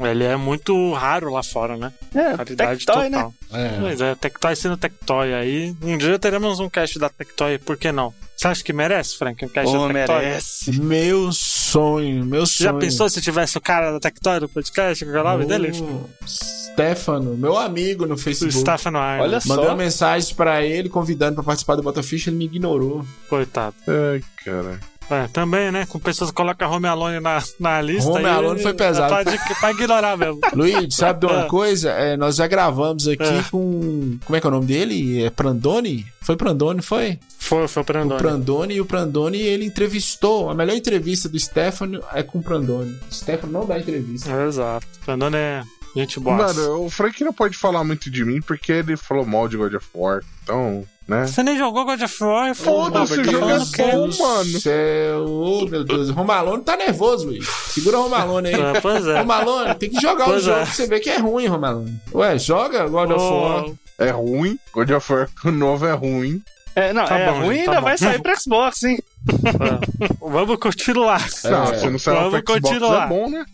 Ele é muito raro lá fora, né? É, Raridade Tectoy, total. né? É. Pois é, Tectoy sendo Tectoy aí. Um dia teremos um cast da Tectoy, por que não? Você acha que merece, Frank, um cast Oh, da Tectoy? merece. Meu sonho, meu Você já sonho. pensou se tivesse o cara da Tectoy no podcast? Qual é o nome dele? O Stefano, meu amigo no O Facebook. Stefano Arnold. Olha Mandei só. uma mensagem pra ele convidando pra participar do Botaficha, ele me ignorou. Coitado. Ai, cara. É, também, né? Com pessoas que colocam Home Alone na, na lista. Home Alone foi pesado. É pra, pra ignorar mesmo. *laughs* Luiz, sabe de uma Ah. coisa? É, nós já gravamos aqui Ah. com. Como é que é o nome dele? É Prandoni? Foi Prandoni, foi? Foi, foi o O Prandone. E o Prandoni ele entrevistou. A melhor entrevista do Stefano é com o Prandoni. O Stefano não dá entrevista. Exato. Prandone é gente boa. Mano, o Frank não pode falar muito de mim porque ele falou mal de God of War. Então, né? Você nem jogou God of War? Foda-se, o jogo é bom, mano. Céu, oh, meu Deus. Romalone tá nervoso, Luiz. Segura o Romalone aí. É, pois é. Romalone, tem que jogar o Pois jogo é. pra você ver que é ruim, Romalone. Ué, joga God of War. É ruim. God of War *laughs* novo é ruim. É, não, Tá é bom, ruim gente, ainda tá vai bom. sair pro Xbox, hein? é. Vamos continuar. Não, É. se não sair Vamos pro Xbox continuar. é bom, né?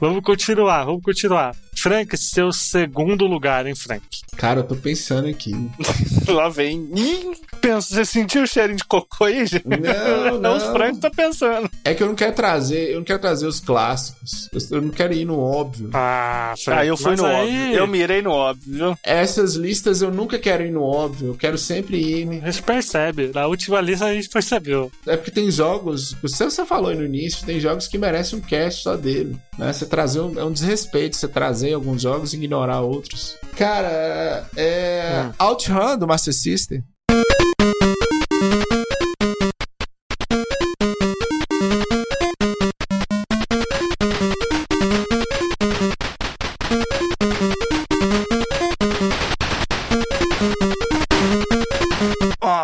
Vamos continuar, vamos continuar. Frank, seu segundo lugar em Frank. Cara, eu tô pensando aqui. *laughs* Lá vem. Ih, pensa, você sentiu o cheirinho de cocô aí, gente? Não, *laughs* Não, os. Frank tá pensando. É que eu não quero trazer, eu não quero trazer os clássicos. Eu, não quero ir no óbvio. Ah, Frank. Ah, eu fui no aí- óbvio. Eu mirei no óbvio, viu? Essas listas eu nunca quero ir no óbvio. Eu quero sempre ir. A gente percebe. Na última lista a gente percebeu. É porque tem jogos, você, você falou aí no início, tem jogos que merecem um cast só dele. Né? Você trazer um, é um desrespeito você trazer alguns jogos e ignorar outros. Cara, é. Hum. OutRun do Master System.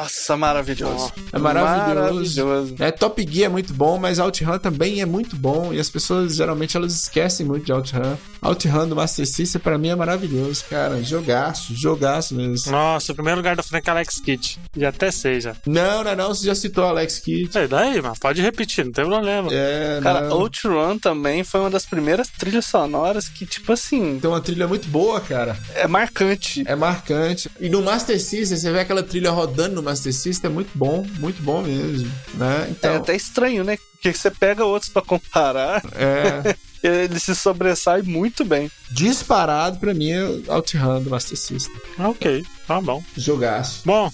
Nossa, maravilhoso. É maravilhoso. Maravilhoso. É, Top Gear é muito bom, mas OutRun também é muito bom. E as pessoas geralmente elas esquecem muito de OutRun. OutRun do Master System pra mim é maravilhoso, cara. Jogaço, jogaço mesmo. Nossa, o primeiro lugar do Frank é Alex Kidd. E até seja. Não, não, não, você já citou Alex Kidd. Sei daí, mas pode repetir, não tem problema. É, Cara, não. Outrun também foi uma das primeiras trilhas sonoras que, tipo assim, Tem uma trilha muito boa, cara. é marcante. É marcante. E no Master System, você vê aquela trilha rodando no Master System, é muito bom, muito bom mesmo, né? É Então, até estranho, né? Porque você pega outros pra comparar, é, *laughs* ele se sobressai muito bem. disparado pra mim é OutRun do Master System. Ok, tá bom. Jogaço. Bom,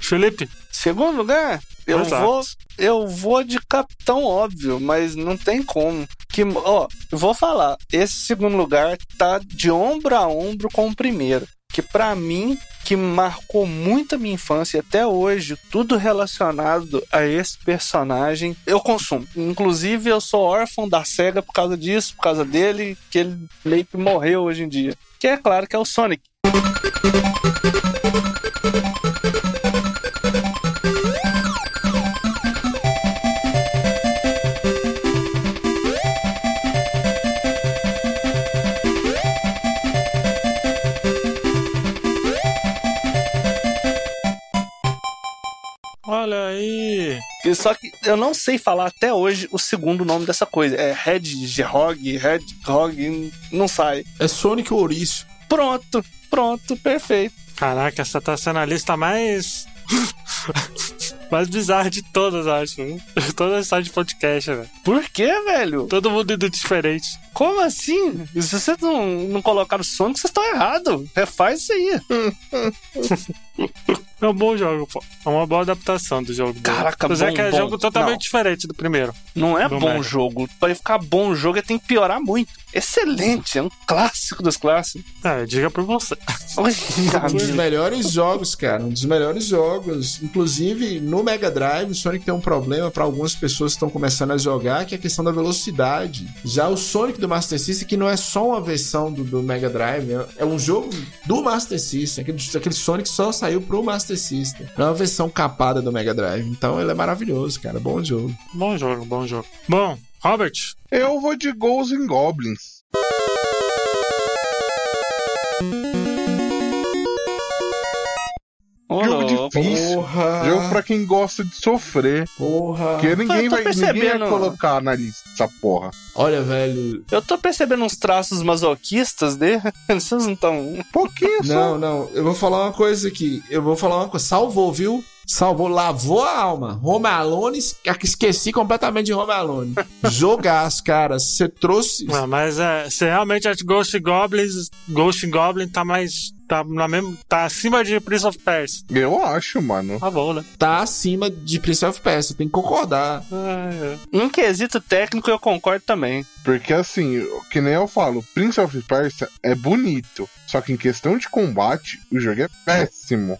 Felipe, Segundo lugar, eu Exato. vou eu vou de Capitão Óbvio, mas não tem como. Que, ó, eu vou falar, esse segundo lugar tá de ombro a ombro com o primeiro. Que pra mim, que marcou muito a minha infância até hoje, tudo relacionado a esse personagem, eu consumo. Inclusive, eu sou órfão da SEGA por causa disso, por causa dele, que ele meio que morreu hoje em dia. Que é claro que é o Sonic. Olha aí. Só que eu não sei falar até hoje o segundo nome dessa coisa. É Hedgehog, Hedgehog, não sai. É Sonic Ouriço. Pronto, pronto, perfeito. Caraca, essa tá sendo a lista mais. *laughs* mais bizarra de todas, acho. *laughs* Toda essa de podcast, velho. Por que, velho? Todo mundo indo diferente. Como assim? Se vocês não, não colocaram Sonic, vocês estão errados. Refaz isso aí. *laughs* É um bom jogo, pô. É uma boa adaptação do jogo. Caraca, Mas é bom, que é bom. jogo totalmente Não. diferente do primeiro. Não é bom Mega. jogo. Pra ficar bom o jogo, ele tem que piorar muito. Excelente, é um clássico dos clássicos. É, diga por você. Um dos melhores jogos, cara. Um dos melhores jogos. Inclusive, no Mega Drive, o Sonic tem um problema para algumas pessoas que estão começando a jogar, que é a questão da velocidade. Já o Sonic do Master System, que não é só uma versão do, do Mega Drive, é- é um jogo do Master System. Aquele, aquele Sonic só saiu pro Master System. Não é uma versão capada do Mega Drive. Então ele é maravilhoso, cara. Bom jogo. Bom jogo, bom jogo. Bom, Robert, Eu vou de Ghosts and Goblins. Ô, Jogo difícil. Porra! Jogo pra quem gosta de sofrer. Porra! Porque ninguém eu tô vai, ninguém vai percebendo. colocar na lista essa porra. Olha, velho. Eu tô percebendo uns traços masoquistas dele. *laughs* Vocês não estão. Um pouquinho só. Não, não. Eu vou falar uma coisa aqui. Eu vou falar uma coisa. Salvou, viu? Salvou, lavou a alma. Home Alone, es- esqueci completamente de Home Alone. *laughs* Jogaço, cara. Você trouxe. Ah, mas é, você realmente acha que Ghost Goblins, Ghost Goblin tá mais. tá na mesma. tá acima de Prince of Persia. Eu acho, mano. Tá bom, né? Tá acima de Prince of Persia. Tem que concordar. Ah, é. Em quesito técnico, eu concordo também. Porque assim, que nem eu falo, Prince of Persia é bonito. Só que em questão de combate, o jogo é péssimo.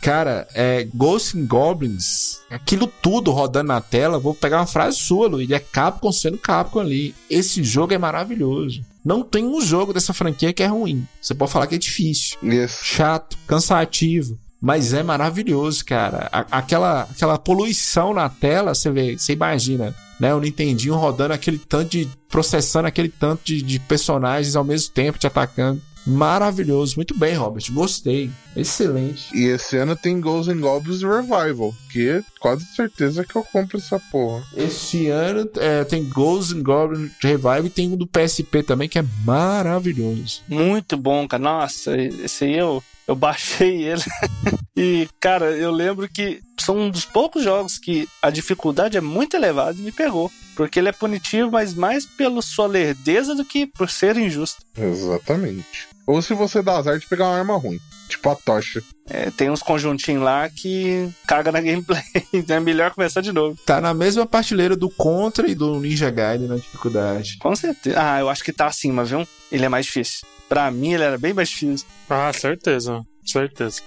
Cara, é Ghosts and Goblins, aquilo tudo rodando na tela, vou pegar uma frase sua, Luiz, é Capcom sendo Capcom ali. Esse jogo é maravilhoso. Não tem um jogo dessa franquia que é ruim. Você pode falar que é difícil, Yes. chato, cansativo, mas é maravilhoso, cara. A- aquela, aquela poluição na tela, você vê, você imagina, né? O Nintendinho rodando aquele tanto de. processando aquele tanto de, de personagens ao mesmo tempo te atacando. Maravilhoso. Muito bem, Robert. Gostei. Excelente. E esse ano tem Ghosts and Goblins Revival, que quase certeza que eu compro essa porra. Este ano é, tem Ghosts and Goblins Revival e tem um do PSP também que é maravilhoso. Muito bom, cara. Nossa, esse aí eu, eu baixei ele. *laughs* e, cara, eu lembro que são um dos poucos jogos que a dificuldade é muito elevada e me pegou. Porque ele é punitivo, mas mais pela sua lerdeza do que por ser injusto. Exatamente. Ou se você dá azar de pegar uma arma ruim, tipo a tocha. É, tem uns conjuntinhos lá que caga na *laughs* gameplay. então é melhor começar de novo. Tá na mesma prateleira do Contra e do Ninja Gaiden na dificuldade. Com certeza. Ah, eu acho que tá acima, viu? Ele é mais difícil. Pra mim, ele era bem mais difícil. Ah, certeza. Certeza.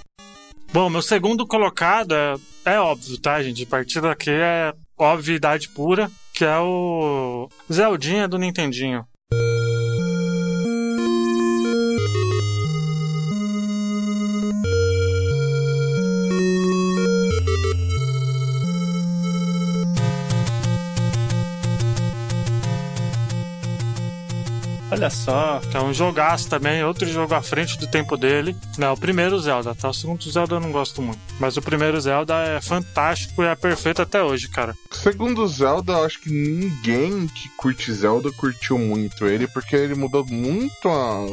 Bom, meu segundo colocado é, é óbvio, tá, gente? A partir daqui é obviedade pura, que é o Zeldinha do Nintendinho. Olha só. Que é um jogaço também, outro jogo à frente do tempo dele. Não, o primeiro Zelda, tá? O segundo Zelda eu não gosto muito. Mas o primeiro Zelda é fantástico e é perfeito até hoje, cara. Segundo Zelda, eu acho que ninguém que curte Zelda curtiu muito ele, porque ele mudou muito a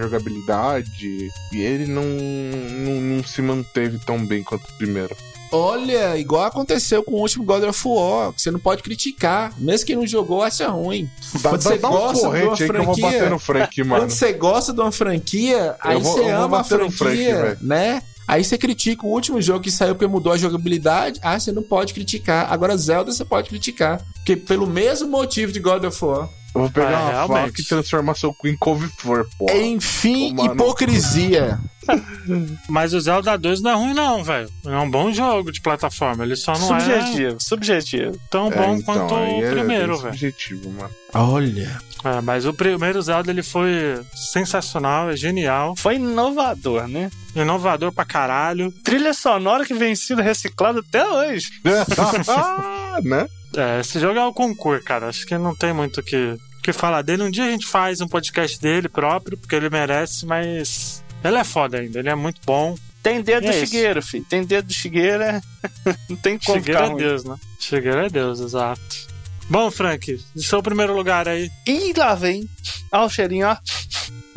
jogabilidade e ele não, não, não se manteve tão bem quanto o primeiro. Olha, igual aconteceu com o último God of War, que você não pode criticar. Mesmo quem não jogou, acha ruim. Dá, Quando dá, você dá um gosta de uma porrete aí que eu vou franquia- bater no Frank, mano. Quando você gosta de uma franquia, aí vou- você vou ama a franquia, Frank, né? Aí você critica o último jogo que saiu porque mudou a jogabilidade. Ah, você não pode criticar. Agora Zelda você pode criticar. Porque pelo mesmo motivo de God of War. Eu vou pegar É, uma faca e transformar seu cu em couve-flor, porra. Enfim, Tomar no hipocrisia. *laughs* Mas o Zelda 2 não é ruim, não, velho. É um bom jogo de plataforma. Ele só não é subjetivo, subjetivo. tão É, bom então, quanto o é primeiro, velho. subjetivo, mano. Olha. É, mas o primeiro Zelda ele foi sensacional, é genial, Foi inovador, né? inovador pra caralho. Trilha sonora que vem sendo reciclada até hoje. *laughs* né? É, esse jogo é o concurso, cara. Acho que não tem muito o que, que falar dele. Um dia a gente faz um podcast dele próprio, porque ele merece, mas ele é foda ainda. Ele é muito bom. Tem dedo É do. Shigeru, filho. Tem dedo do Shigeru, é... *laughs* não tem como Shigeru é. Deus, né? Shigeru é Deus, exato. Bom, Frank, e seu primeiro lugar aí? Ih, lá vem. Olha o cheirinho, ó.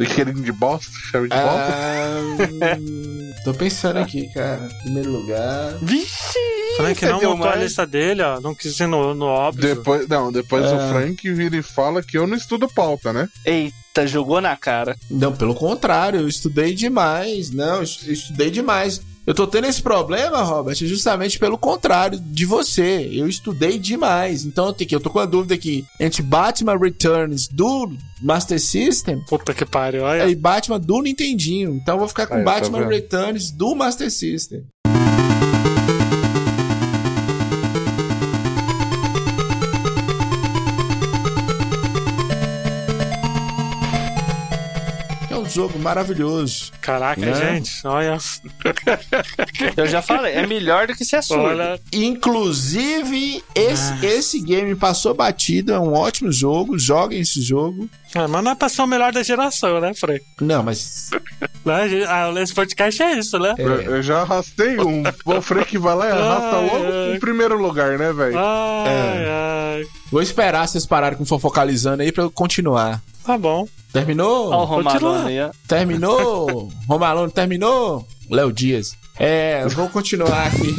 Cheirinho de bosta, chave de bosta. Ah, tô pensando aqui, cara. Primeiro lugar. Vixe! Frank não montou a mais. lista dele, ó. Não quis ir no, no óbvio. Depois, não, depois É. o Frank vira e fala que eu não estudo pauta, né? Eita, jogou na cara. Não, pelo contrário, eu estudei demais. Não, eu estudei demais. Eu tô tendo esse problema, Robert, justamente pelo contrário de você. Eu estudei demais. Então eu, tenho que- eu tô com a dúvida aqui entre Batman Returns do Master System Puta que pariu, olha. e Batman do Nintendinho. Então eu vou ficar com Aí, tá Batman? Returns do Master System. Jogo maravilhoso. Caraca, Né? gente, olha. *laughs* Eu já falei, é melhor do que ser surdo. Olha, Inclusive, esse, esse game passou batido, é um ótimo jogo. Joguem esse jogo. é, mas não é pra ser o melhor da geração, né, Frank? Não, mas. Né, gente? Ah, esse podcast é isso, né? Eu, eu já arrastei um. O Frank vai lá e arrasta Ai, logo ai. o primeiro lugar, né, velho? Ai, ai. Vou esperar vocês pararem com fofocalizando aí pra eu continuar. Tá bom. Terminou? Olha o Continua. Romalone aí, ó. Terminou? *laughs* Romalone terminou? Léo Dias. É, vou continuar aqui.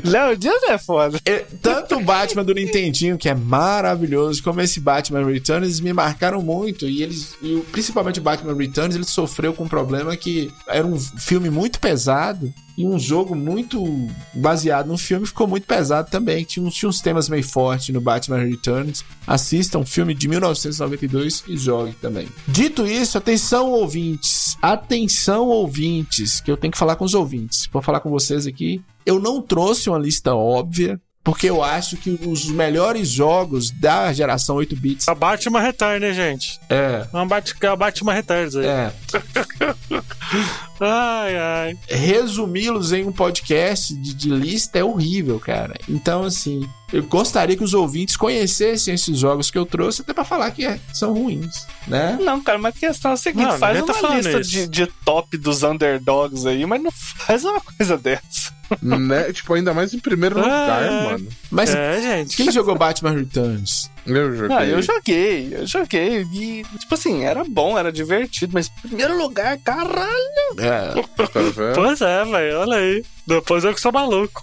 *laughs* Léo Dias é foda. É, Tanto o Batman do Nintendinho, que é maravilhoso, como esse Batman Returns, eles me marcaram muito. E eles, e principalmente o Batman Returns, ele sofreu com um problema que era um filme muito pesado e um jogo muito baseado no filme ficou muito pesado também. Tinha uns, tinha uns temas meio fortes no Batman Returns. Assistam um filme de 1992 e jogue também. Dito isso, atenção ouvintes. Atenção ouvintes, que eu tenho que falar com os ouvintes. Vou falar com vocês aqui. Eu não trouxe uma lista óbvia, porque eu acho que os melhores jogos da geração 8 bits É o Batman Return, né, gente? é É o Bat- é Batman Returns aí. é. *laughs* Ai, ai. resumi-los em um podcast de, de lista é horrível, cara. Então, assim, eu gostaria que os ouvintes conhecessem esses jogos que eu trouxe, até pra falar que é- são ruins, né? Não, cara, mas a questão é a seguinte: Não, faz tá uma lista de, de top dos underdogs aí, mas não faz uma coisa dessa. né? Tipo, ainda mais em primeiro Ah, *laughs* lugar, é. mano. Mas É, gente. quem jogou Batman Returns? Eu joguei. Ah, eu joguei, eu joguei. E, tipo assim, era bom, era divertido, mas primeiro lugar, caralho. É, Tá? *laughs* Pois é, velho. Olha aí. Depois eu que sou maluco.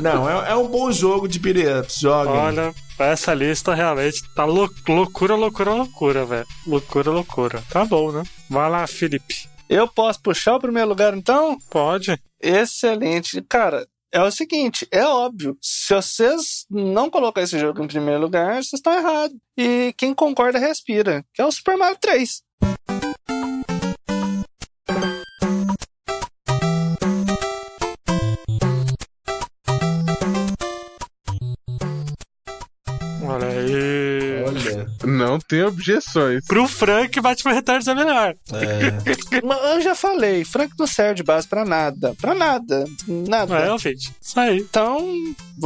não, é, é um bom jogo de beat ups, joga. Olha, essa lista realmente tá lou- loucura, loucura, loucura, velho. Loucura, loucura. Tá bom, né? Vai lá, Felipe. Eu posso puxar o primeiro lugar então? Pode. Excelente. Cara, é o seguinte, é óbvio, se vocês não colocar esse jogo em primeiro lugar, vocês estão errados. E quem concorda respira, que é o Super Mario 3. Tem objeções. Pro Frank, Batman Returns é melhor. É. *laughs* Mas Eu já falei, Frank não serve de base pra nada. Pra nada. Nada. É, ouvinte. Isso aí. Então,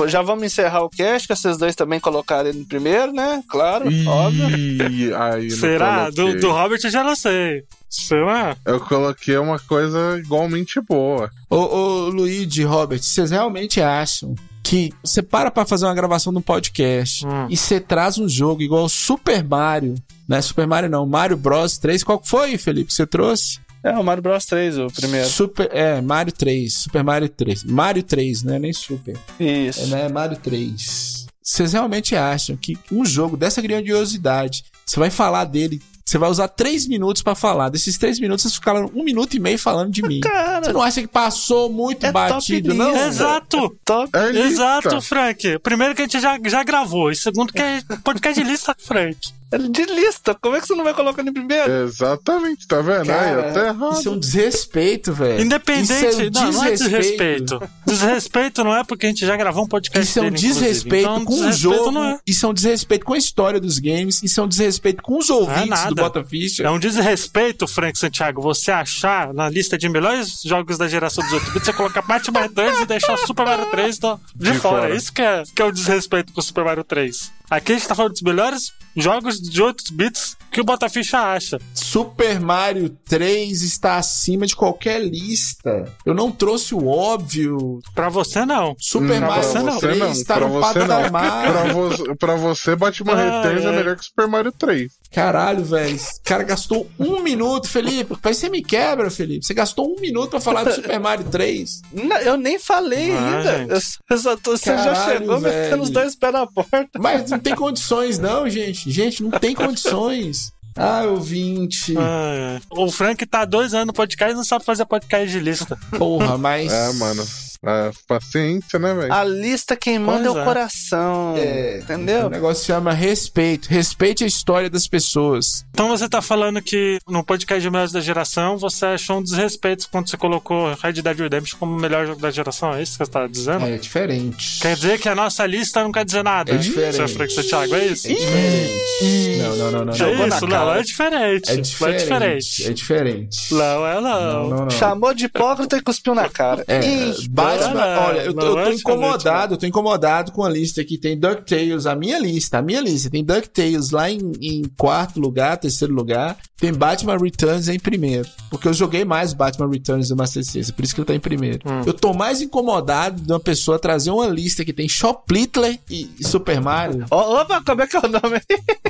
já vamos encerrar o cast, que vocês dois também colocaram ele no primeiro, né? Claro, óbvio. Ih, Será? Do, do Robert eu já não sei. Será? Eu coloquei uma coisa igualmente boa. Ô, ô Luigi, Robert, vocês realmente acham que você para pra fazer uma gravação no podcast Hum. e você traz um jogo igual Super Mario, né? Super Mario não, Mario Bros 3. Qual foi, Felipe, que você trouxe? É, o Mario Bros 3, o primeiro. Super, é, Mario 3, Super Mario 3. Mario 3, né? Nem Super. É, Isso. né? Mario 3. Vocês realmente acham que um jogo dessa grandiosidade, você vai falar dele, você vai usar três minutos pra falar. Desses três minutos, vocês ficaram um minuto e meio falando de mim. Você Cara, não acha que passou muito É batido, top não? Exato! top. É. Exato, Frank. Primeiro que a gente já, já gravou. E segundo que é podcast de lista, Frank. É de lista. Como é que você não vai colocar ele primeiro? Exatamente, tá vendo? Aí, eu tô Cara, errado. isso é um desrespeito, velho. Independente. Isso é um não, não é desrespeito. desrespeito. Não é porque a gente já gravou um podcast Isso é um dele, desrespeito Então, com o desrespeito jogo, Não é. isso é um desrespeito com a história dos games, isso é um desrespeito com os ouvintes nada. do Bota Ficha. É um desrespeito, Frank Santiago, você achar na lista de melhores jogos da geração dos 8 bits, você colocar Batman Returns e deixar o Super Mario 3 do- de, De fora. fora. Isso que é, que é o desrespeito com o Super Mario 3. Aqui a gente tá falando dos melhores jogos de 8 bits que o Botaficha acha. Super Mario 3 está acima de qualquer lista. Eu não trouxe o óbvio. Pra você, não. Super Hum, Mario pra você 3 não, está pra no você não. patamar. Pra, vo pra você, Batman Ah, Returns é é. melhor que Super Mario 3. Caralho, velho. Esse cara gastou um minuto, Felipe. Mas você me quebra, Felipe. Você gastou um minuto pra falar do Super Mario 3. Não, eu nem falei Ah, ainda. Eu, eu só tô- você já chegou velho. metendo os dois pés na porta. Mas não tem condições, não, gente. Gente, não tem condições. Ah, ouvinte. Ah, é. O Frank tá há dois anos no podcast e não sabe fazer podcast de lista. Porra, mas. É, mano. É, paciência, né, velho? A lista quem manda é o é. coração. É, O Entendeu? negócio se chama respeito. Respeite a história das pessoas. Então você tá falando que no podcast de melhores da geração você achou um desrespeito quando você colocou Red Dead Redemption como o melhor jogo da geração. É isso que você tá dizendo? É diferente. Quer dizer que a nossa lista não quer dizer nada. É diferente. Seu Frank Santiago, é isso? É diferente. Não, não, não, não. É Jogou na isso, cara. não, é diferente. É É diferente. diferente. É diferente. Não, é não. Não, não, não. Chamou de hipócrita e cuspiu na cara. É, Ih, Batman, não, olha, eu, tô- eu tô é diferente, incomodado, eu tô incomodado com a lista que tem DuckTales, a minha lista, a minha lista, tem DuckTales lá em, em quarto lugar, terceiro lugar, tem Batman Returns em primeiro, porque eu joguei mais Batman Returns do Master System, por isso que ele tá em primeiro. Hum. Eu tô mais incomodado de uma pessoa trazer uma lista que tem Shoplittler e, Super Mario. Opa, como é que é o nome?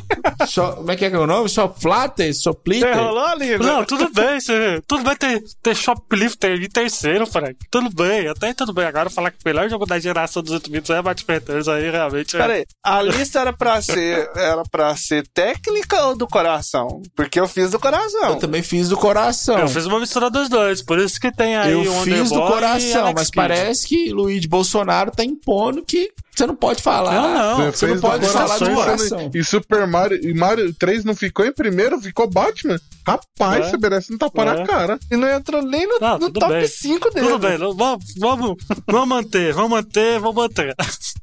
*laughs* Sho- como é que é que é o nome? Shoplatter? Shoplitter? Enrolou ali, né? Não, tudo bem, você, tudo bem ter, ter Shoplifter em terceiro, Frank. Tudo bem, até tudo bem. Agora falar que o melhor jogo da geração dos 8 bits é Batman Returns, aí realmente é. Peraí, a lista era pra ser era pra ser técnica ou do coração? Porque eu fiz do coração. Eu também fiz do coração. Eu fiz uma mistura dos dois, por isso que tem aí Eu o fiz do coração, mas Kidd. parece que Luiz Bolsonaro tá impondo que você não pode falar. Eu não. Você não pode falar do coração. E Super Mario, e Mario 3 não ficou em primeiro, ficou Batman. Rapaz, É. você merece um tapa na É. cara. E não entrou nem no, Não, no top bem. 5 dele. Tudo bem, não- vamos, vamos, vamos manter, vamos manter, vamos manter.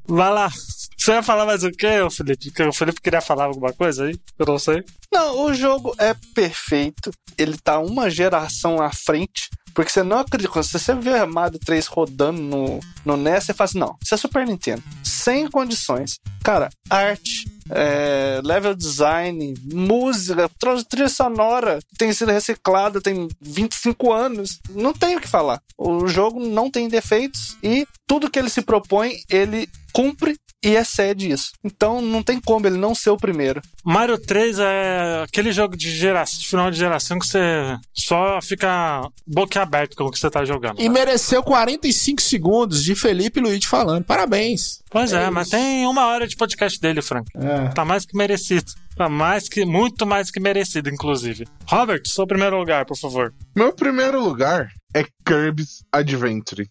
Vai lá. Você ia falar mais o quê, Felipe? Que O Felipe queria falar alguma coisa aí? Eu não sei. Não, o jogo é perfeito. Ele tá uma geração à frente. Porque você não acredita. Se você vê Mario 3 rodando no, no NES, você fala assim: não, isso é Super Nintendo. Sem condições. Cara, arte, é, level design, música, trilha sonora que tem sido reciclada tem 25 anos. Não tem o que falar. O jogo não tem defeitos e tudo que ele se propõe, ele cumpre e excede isso. Então não tem como ele não ser o primeiro. Mario 3 é aquele jogo de, geração, de final de geração que você só fica boquiaberto com o que você tá jogando. E mereceu 45 segundos de Felipe Luiz falando. Parabéns. Pois é, É mas tem uma hora de podcast dele, Frank. É. Tá mais que merecido. Tá mais que, muito mais que merecido, inclusive. Robert, seu primeiro lugar, por favor. Meu primeiro lugar é Kirby's Adventure.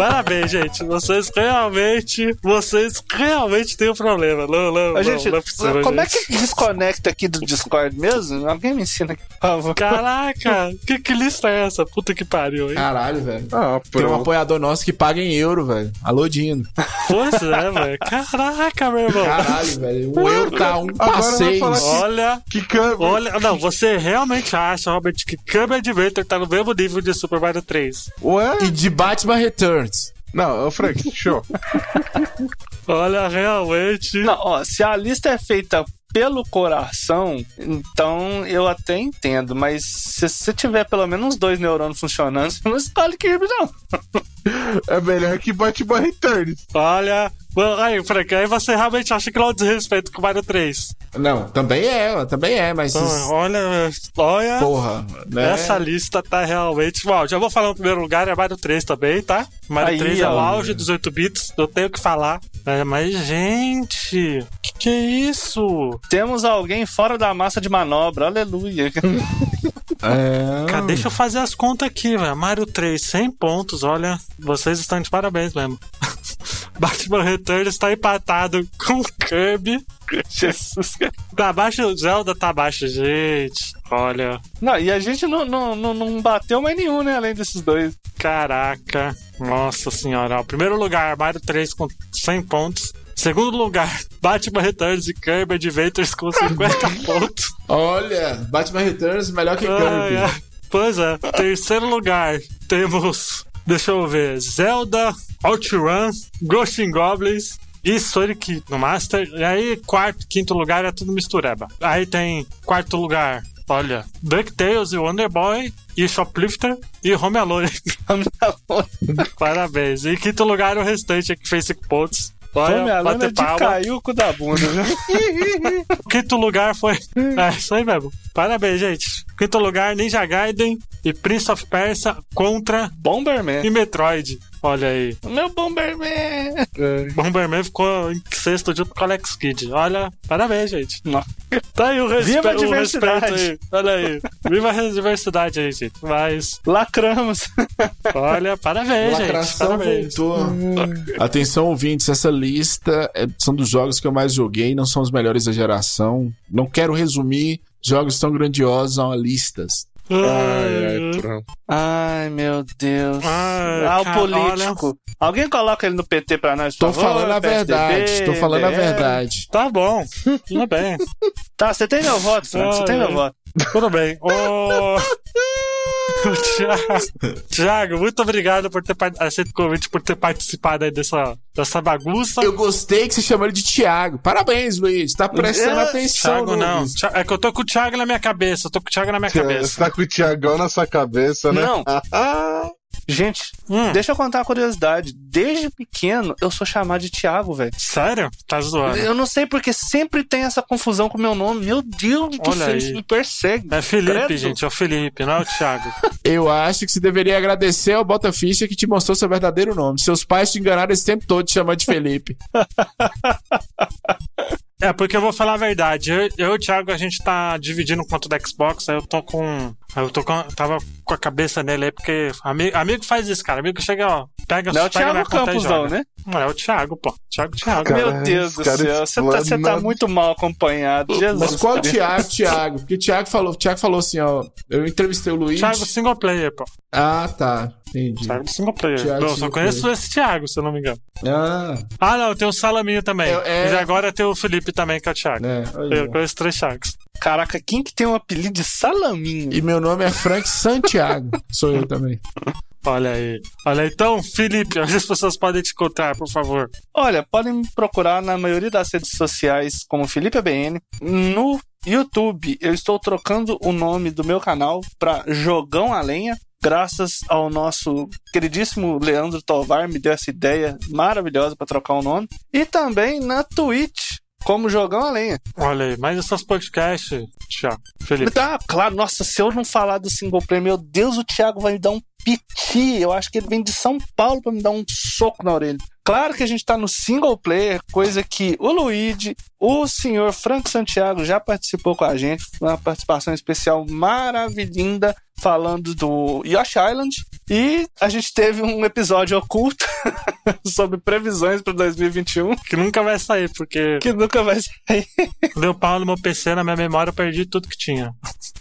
Parabéns, gente. Vocês realmente. Vocês realmente têm um problema. Não, não, não, gente, não é possível, como é gente. que desconecta aqui do Discord mesmo? Alguém me ensina aqui, por favor. Caraca, que, que lista é essa? Puta que pariu, hein? Caralho, velho. Ah, Tem um apoiador nosso que paga em euro, velho. Alô, Dino. Pois é, *laughs* velho. Caraca, meu irmão. Caralho, velho. O euro tá um passeio. Olha, Que Kirby. olha. Não, você realmente acha, Robert, que Kirby Adventure tá no mesmo nível de Super Mario 3? Ué? E de Batman Returns. Não, ô Frank, show. *laughs* Olha, realmente. Não, ó, se a lista é feita pelo coração, então eu até entendo, mas se você tiver pelo menos dois neurônios funcionando, *laughs* você não escolhe Kirby, não. É melhor que Batman Returns. Olha. Bom, Aí, Frank, aí você realmente acha que não é um desrespeito com o Mario 3. Não, também é, também é, mas. Então, olha, olha. Porra, né? Essa lista tá realmente. Bom, já vou falar o primeiro lugar, é Mario 3 também, tá? Mario Aí, 3 é o auge dos 8 bits, eu tenho que falar. É, mas, gente, que que é isso? Temos alguém fora da massa de manobra, aleluia. É... Cara, deixa eu fazer as contas aqui, velho. Mario 3, 100 pontos, olha. Vocês estão de parabéns mesmo. Batman Returns está empatado com Kirby. Jesus. Tá abaixo, Zelda tá abaixo, gente. Olha, Não, e a gente não, não, não, não bateu mais nenhum, né? Além desses dois. caraca. Nossa senhora. Ó, primeiro lugar, Mario 3 com 100 pontos. Segundo lugar, *laughs* Batman Returns e Kirby Adventures com 50 *laughs* pontos. Olha, Batman Returns melhor que Kirby. Ai, ai. Pois é. Terceiro lugar, temos. Deixa eu ver. Zelda, OutRun, Ghost in Goblins e Sonic no Master. E aí, quarto, quinto lugar é tudo mistureba. Aí tem quarto lugar. Olha, DuckTales e Wonder Boy e Shoplifter e Home Alone. *laughs* Parabéns. E em quinto lugar o restante que fez 5 pontos. Olha, Homem Aluna bater de palma. caiu o cu da bunda, viu? *laughs* Quinto lugar foi. É, isso aí mesmo. Parabéns, gente. Quinto lugar, Ninja Gaiden e Prince of Persia contra Bomberman. e Metroid. Olha aí. Meu Bomberman. Bomberman ficou em sexto junto com o Alex Kidd. Olha, parabéns, gente. Não. Tá aí o, respe Viva a o diversidade. respeito aí. Olha aí. Viva a diversidade aí, gente. Mas, Lacramos. olha, parabéns, gente. Lacração Parabéns. voltou. Atenção, ouvintes, essa lista é- são dos jogos que eu mais joguei, não são os melhores da geração. Não quero resumir jogos tão grandiosos a listas. Ai, ai, pronto. Ai, meu Deus. Ai, ah, o cara, político. Alguém coloca ele no PT pra nós, por Tô favor, falando a PSDB, verdade, tô falando a verdade. Tá bom. Tudo bem. *laughs* Tá, você tem meu voto, Frank, você tem meu voto. Tudo bem. Ô. *laughs* Tiago, Tiago, muito obrigado por ter aceito o convite, por ter participado aí dessa, dessa bagunça. Eu gostei que você chamou ele de Thiago. Parabéns, Luiz. Tá prestando É, atenção. Thiago, não. Luiz. É que eu tô com o Thiago na minha cabeça. Eu tô com o Thiago na minha Você cabeça. tá com o Tiagão na sua cabeça, né? Não. Gente, Hum, deixa eu contar uma curiosidade. Desde pequeno, eu sou chamado de Thiago, velho. Sério? Tá zoando. Eu não sei porque sempre tem essa confusão com o meu nome. Meu Deus do céu, isso me persegue. É Felipe, Credo. gente. É o Felipe, não é o Thiago. *laughs* Eu acho que você deveria agradecer ao Bota Ficha que te mostrou seu verdadeiro nome. Seus pais te enganaram esse tempo todo te chamando de Felipe. É, porque eu vou falar a verdade. Eu, eu e o Thiago, a gente tá dividindo o conta do Xbox. Aí eu tô com eu tô com, tava com a cabeça nele aí, porque amigo, amigo faz isso, cara. Amigo chega, ó, pega, Não é o Thiago Campos, não, né? Não, é o Thiago, pô. Thiago, Thiago. Cara, Meu Deus do céu, você tá, você tá muito mal acompanhado. Jesus. Mas qual o. Thiago, Thiago? Porque o Thiago falou, o Thiago falou assim, ó. Eu entrevistei o Luiz. Thiago single player, pô. Ah, tá. Entendi. Thiago single player. Thiago não, eu só single conheço player. esse Thiago, se eu não me engano. Ah, Ah, não, tem o Salaminho também. É, é. E agora tem o Felipe também, que é o Thiago. né? Olha. Eu conheço três Thiagos. Caraca, quem que tem um apelido de Salaminho? E meu nome é Frank Santiago. *laughs* Sou eu também. Olha aí. Olha, então, Felipe, onde as pessoas podem te encontrar, por favor? Olha, podem me procurar na maioria das redes sociais como Felipe ABN. No YouTube, eu estou trocando o nome do meu canal para Jogão a Lenha. Graças ao nosso queridíssimo Leandro Tovar, me deu essa ideia maravilhosa para trocar o nome. E também na Twitch, como Jogão a Lenha. Olha aí, mais esses podcasts, Thiago. Felipe. Tá, claro, nossa, se eu não falar do single player, meu Deus, o Thiago vai me dar um piti. Eu acho que ele vem de São Paulo pra me dar um soco na orelha. Claro que a gente tá no single player, coisa que o Luigi, o senhor Frank Santiago já participou com a gente, uma participação especial maravilhinda, falando do Yoshi Island. E a gente teve um episódio oculto *laughs* sobre previsões para 2021, Que nunca vai sair, porque que nunca vai sair. deu pau no meu PC, na minha memória, eu perdi tudo que tinha.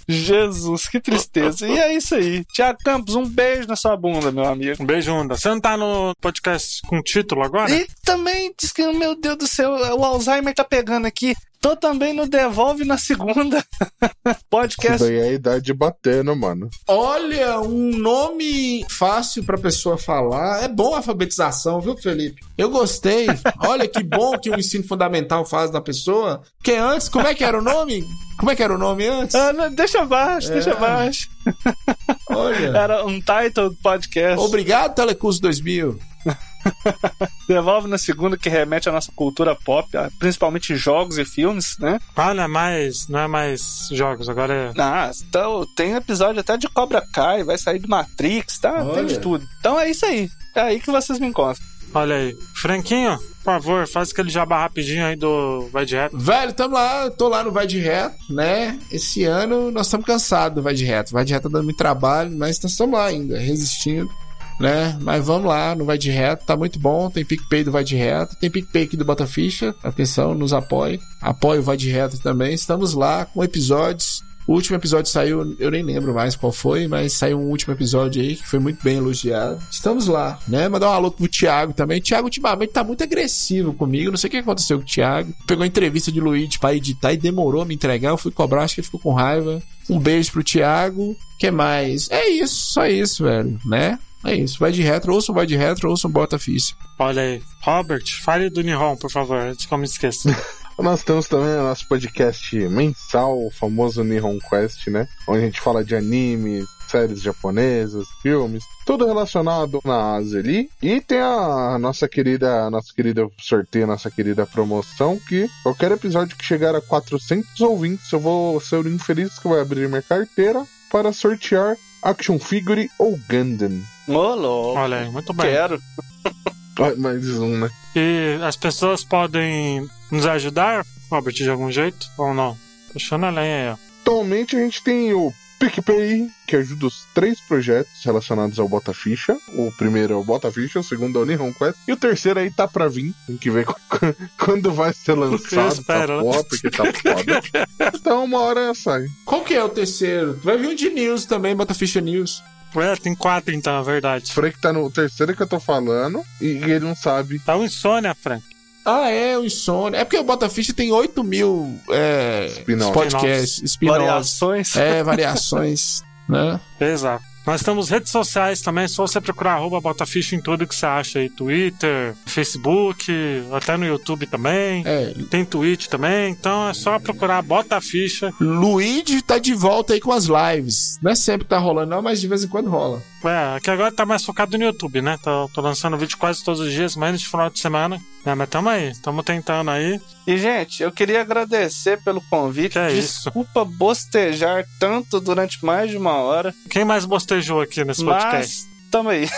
Jesus, que tristeza. E é isso aí. Tiago Campos, um beijo na sua bunda, meu amigo. Um beijo, Onda. Você não tá no podcast com título agora? E também diz que, meu Deus do céu, o Alzheimer tá pegando aqui. Tô também no Devolve na segunda. *laughs* Isso Podcast. daí é a idade batendo, mano. Olha, um nome fácil pra pessoa falar. É bom a alfabetização, viu, Felipe? Eu gostei. Olha que bom que o ensino fundamental faz da pessoa. Porque antes, como é que era o nome? Como é que era o nome antes? Ah, não, deixa abaixo, É. deixa abaixo. Olha. Era um title do podcast. Obrigado, Telecurso 2000. *laughs* Devolve na segunda, que remete à nossa cultura pop, a- principalmente jogos e filmes, né? Ah, não é mais, não é mais jogos, agora é. Ah, então tem episódio até de Cobra Kai, vai sair do Matrix, tá? Tem Olha. de tudo. Então é isso aí. É aí que vocês me encontram. Olha aí. Franquinho, por favor, faz aquele jabá rapidinho aí do Vai de Reto. Velho, tamo lá, tô lá no Vai de Reto, né? Esse ano nós estamos cansados do Vai de Reto. Vai de Reto tá dando muito trabalho, mas nós estamos lá ainda, resistindo, né? Mas vamos lá no Vai de Reto, tá muito bom. Tem PicPay do Vai de Reto, tem PicPay aqui do Bota Ficha. Atenção, nos apoie. Apoie o Vai de Reto também. Estamos lá com episódios. O último episódio saiu, eu nem lembro mais qual foi, mas saiu um último episódio aí que foi muito bem elogiado. Estamos lá, né? Mandar um alô pro Thiago também. Thiago ultimamente tá muito agressivo comigo. Não sei o que aconteceu com o Thiago. Pegou a entrevista de Luigi pra editar e demorou a me entregar. Eu fui cobrar, acho que ele ficou com raiva. Um beijo pro Thiago. que mais? É isso, só isso, velho, né? É isso. Vai de retro, ouça o vai de retro, ouça o bota ficha. Olha aí. Robert, fale do Nihon, por favor, antes que eu me esqueça. *laughs* Nós temos também o nosso podcast mensal, o famoso Nihon Quest, né? Onde a gente fala de anime, séries japonesas, filmes, tudo relacionado na Ásia ali. E tem a nossa querida, nossa querida sorteio, nossa querida promoção, que qualquer episódio que chegar a 400 ouvintes, eu vou ser o infeliz que vai abrir minha carteira para sortear Action Figure ou Gundam. Ô, louco. Olha aí, muito bem. Quero. Mais um, né? E as pessoas podem nos ajudar, Robert, de algum jeito? Ou não? Puxando a lenha aí, ó. Atualmente a gente tem o PicPay, que ajuda os três projetos relacionados ao Bota Ficha. O primeiro é o Bota Ficha, o segundo é o Nihon Quest. E o terceiro aí tá pra vir. Tem que ver qu- *laughs* quando vai ser lançado espero, essa né? porra, porque tá foda. *laughs* Então uma hora sai. Qual que é o terceiro? Vai vir um de news também, bota ficha news. É, tem quatro então, é verdade. Que tá no terceiro que eu tô falando e ele não sabe. Tá o Insônia, Frank. Ah, é, o Insônia. É porque o Bota Ficha tem 8 mil é, podcasts, spin-offs. Variações. É, variações, *laughs* né? Exato. Nós temos redes sociais também, é só você procurar arroba Botaficha em tudo que você acha aí. Twitter, Facebook, até no YouTube também. É, Tem Twitch também, então é só procurar Bota Ficha. Luigi tá de volta aí com as lives. Não é sempre que tá rolando, não, mas de vez em quando rola. É, aqui agora tá mais focado no YouTube, né? Tô, tô lançando vídeo quase todos os dias, menos de final de semana. É, mas tamo aí, tamo tentando aí. E, gente, eu queria agradecer pelo convite. Que é isso? Desculpa bostejar tanto durante mais de uma hora. Quem mais bostejou aqui nesse podcast? Mas tamo aí.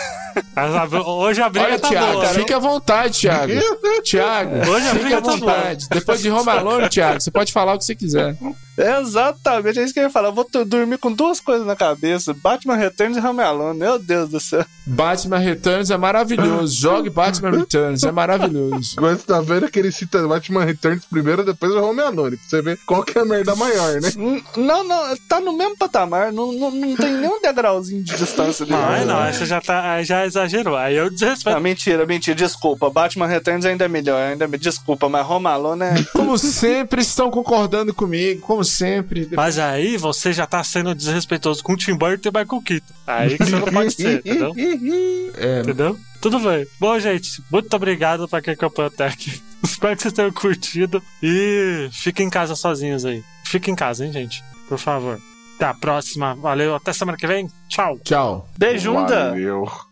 Mas a- hoje a briga Olha, tá Thiago, boa. fica à vontade, Thiago. *laughs* Thiago, Hoje a fica briga à tá boa. vontade. Depois de Home Alone, Thiago, você pode falar o que você quiser. Exatamente, é isso que eu ia falar. Eu vou dormir com duas coisas na cabeça: Batman Returns e Home Alone. Meu Deus do céu. Batman Returns é maravilhoso. Jogue Batman Returns, é maravilhoso. Você tá vendo que ele cita Batman Returns primeiro, depois o Home Alone. Pra você ver qual que é a merda maior, né? N- Não, não, tá no mesmo patamar. Não, não, não tem nem um degrauzinho de distância dele. Não, não, você já, tá, aí já exagerou. Aí eu desrespeito. Ah, mentira, mentira, desculpa. Batman Returns ainda é melhor, ainda me desculpa, mas Home Alone é. Como sempre, estão concordando comigo, como sempre. Mas aí você já tá sendo desrespeitoso com o Tim Burton e o Michael Keaton. Aí que você não pode ser, entendeu? *laughs* É, Entendeu? Tudo bem. Bom, gente, muito obrigado pra quem acompanhou até aqui. *laughs* Espero que vocês tenham curtido. E fiquem em casa sozinhos aí. Fiquem em casa, hein, gente? Por favor. Até a próxima. Valeu. Até semana que vem. Tchau. tchau. Beijunda! Valeu.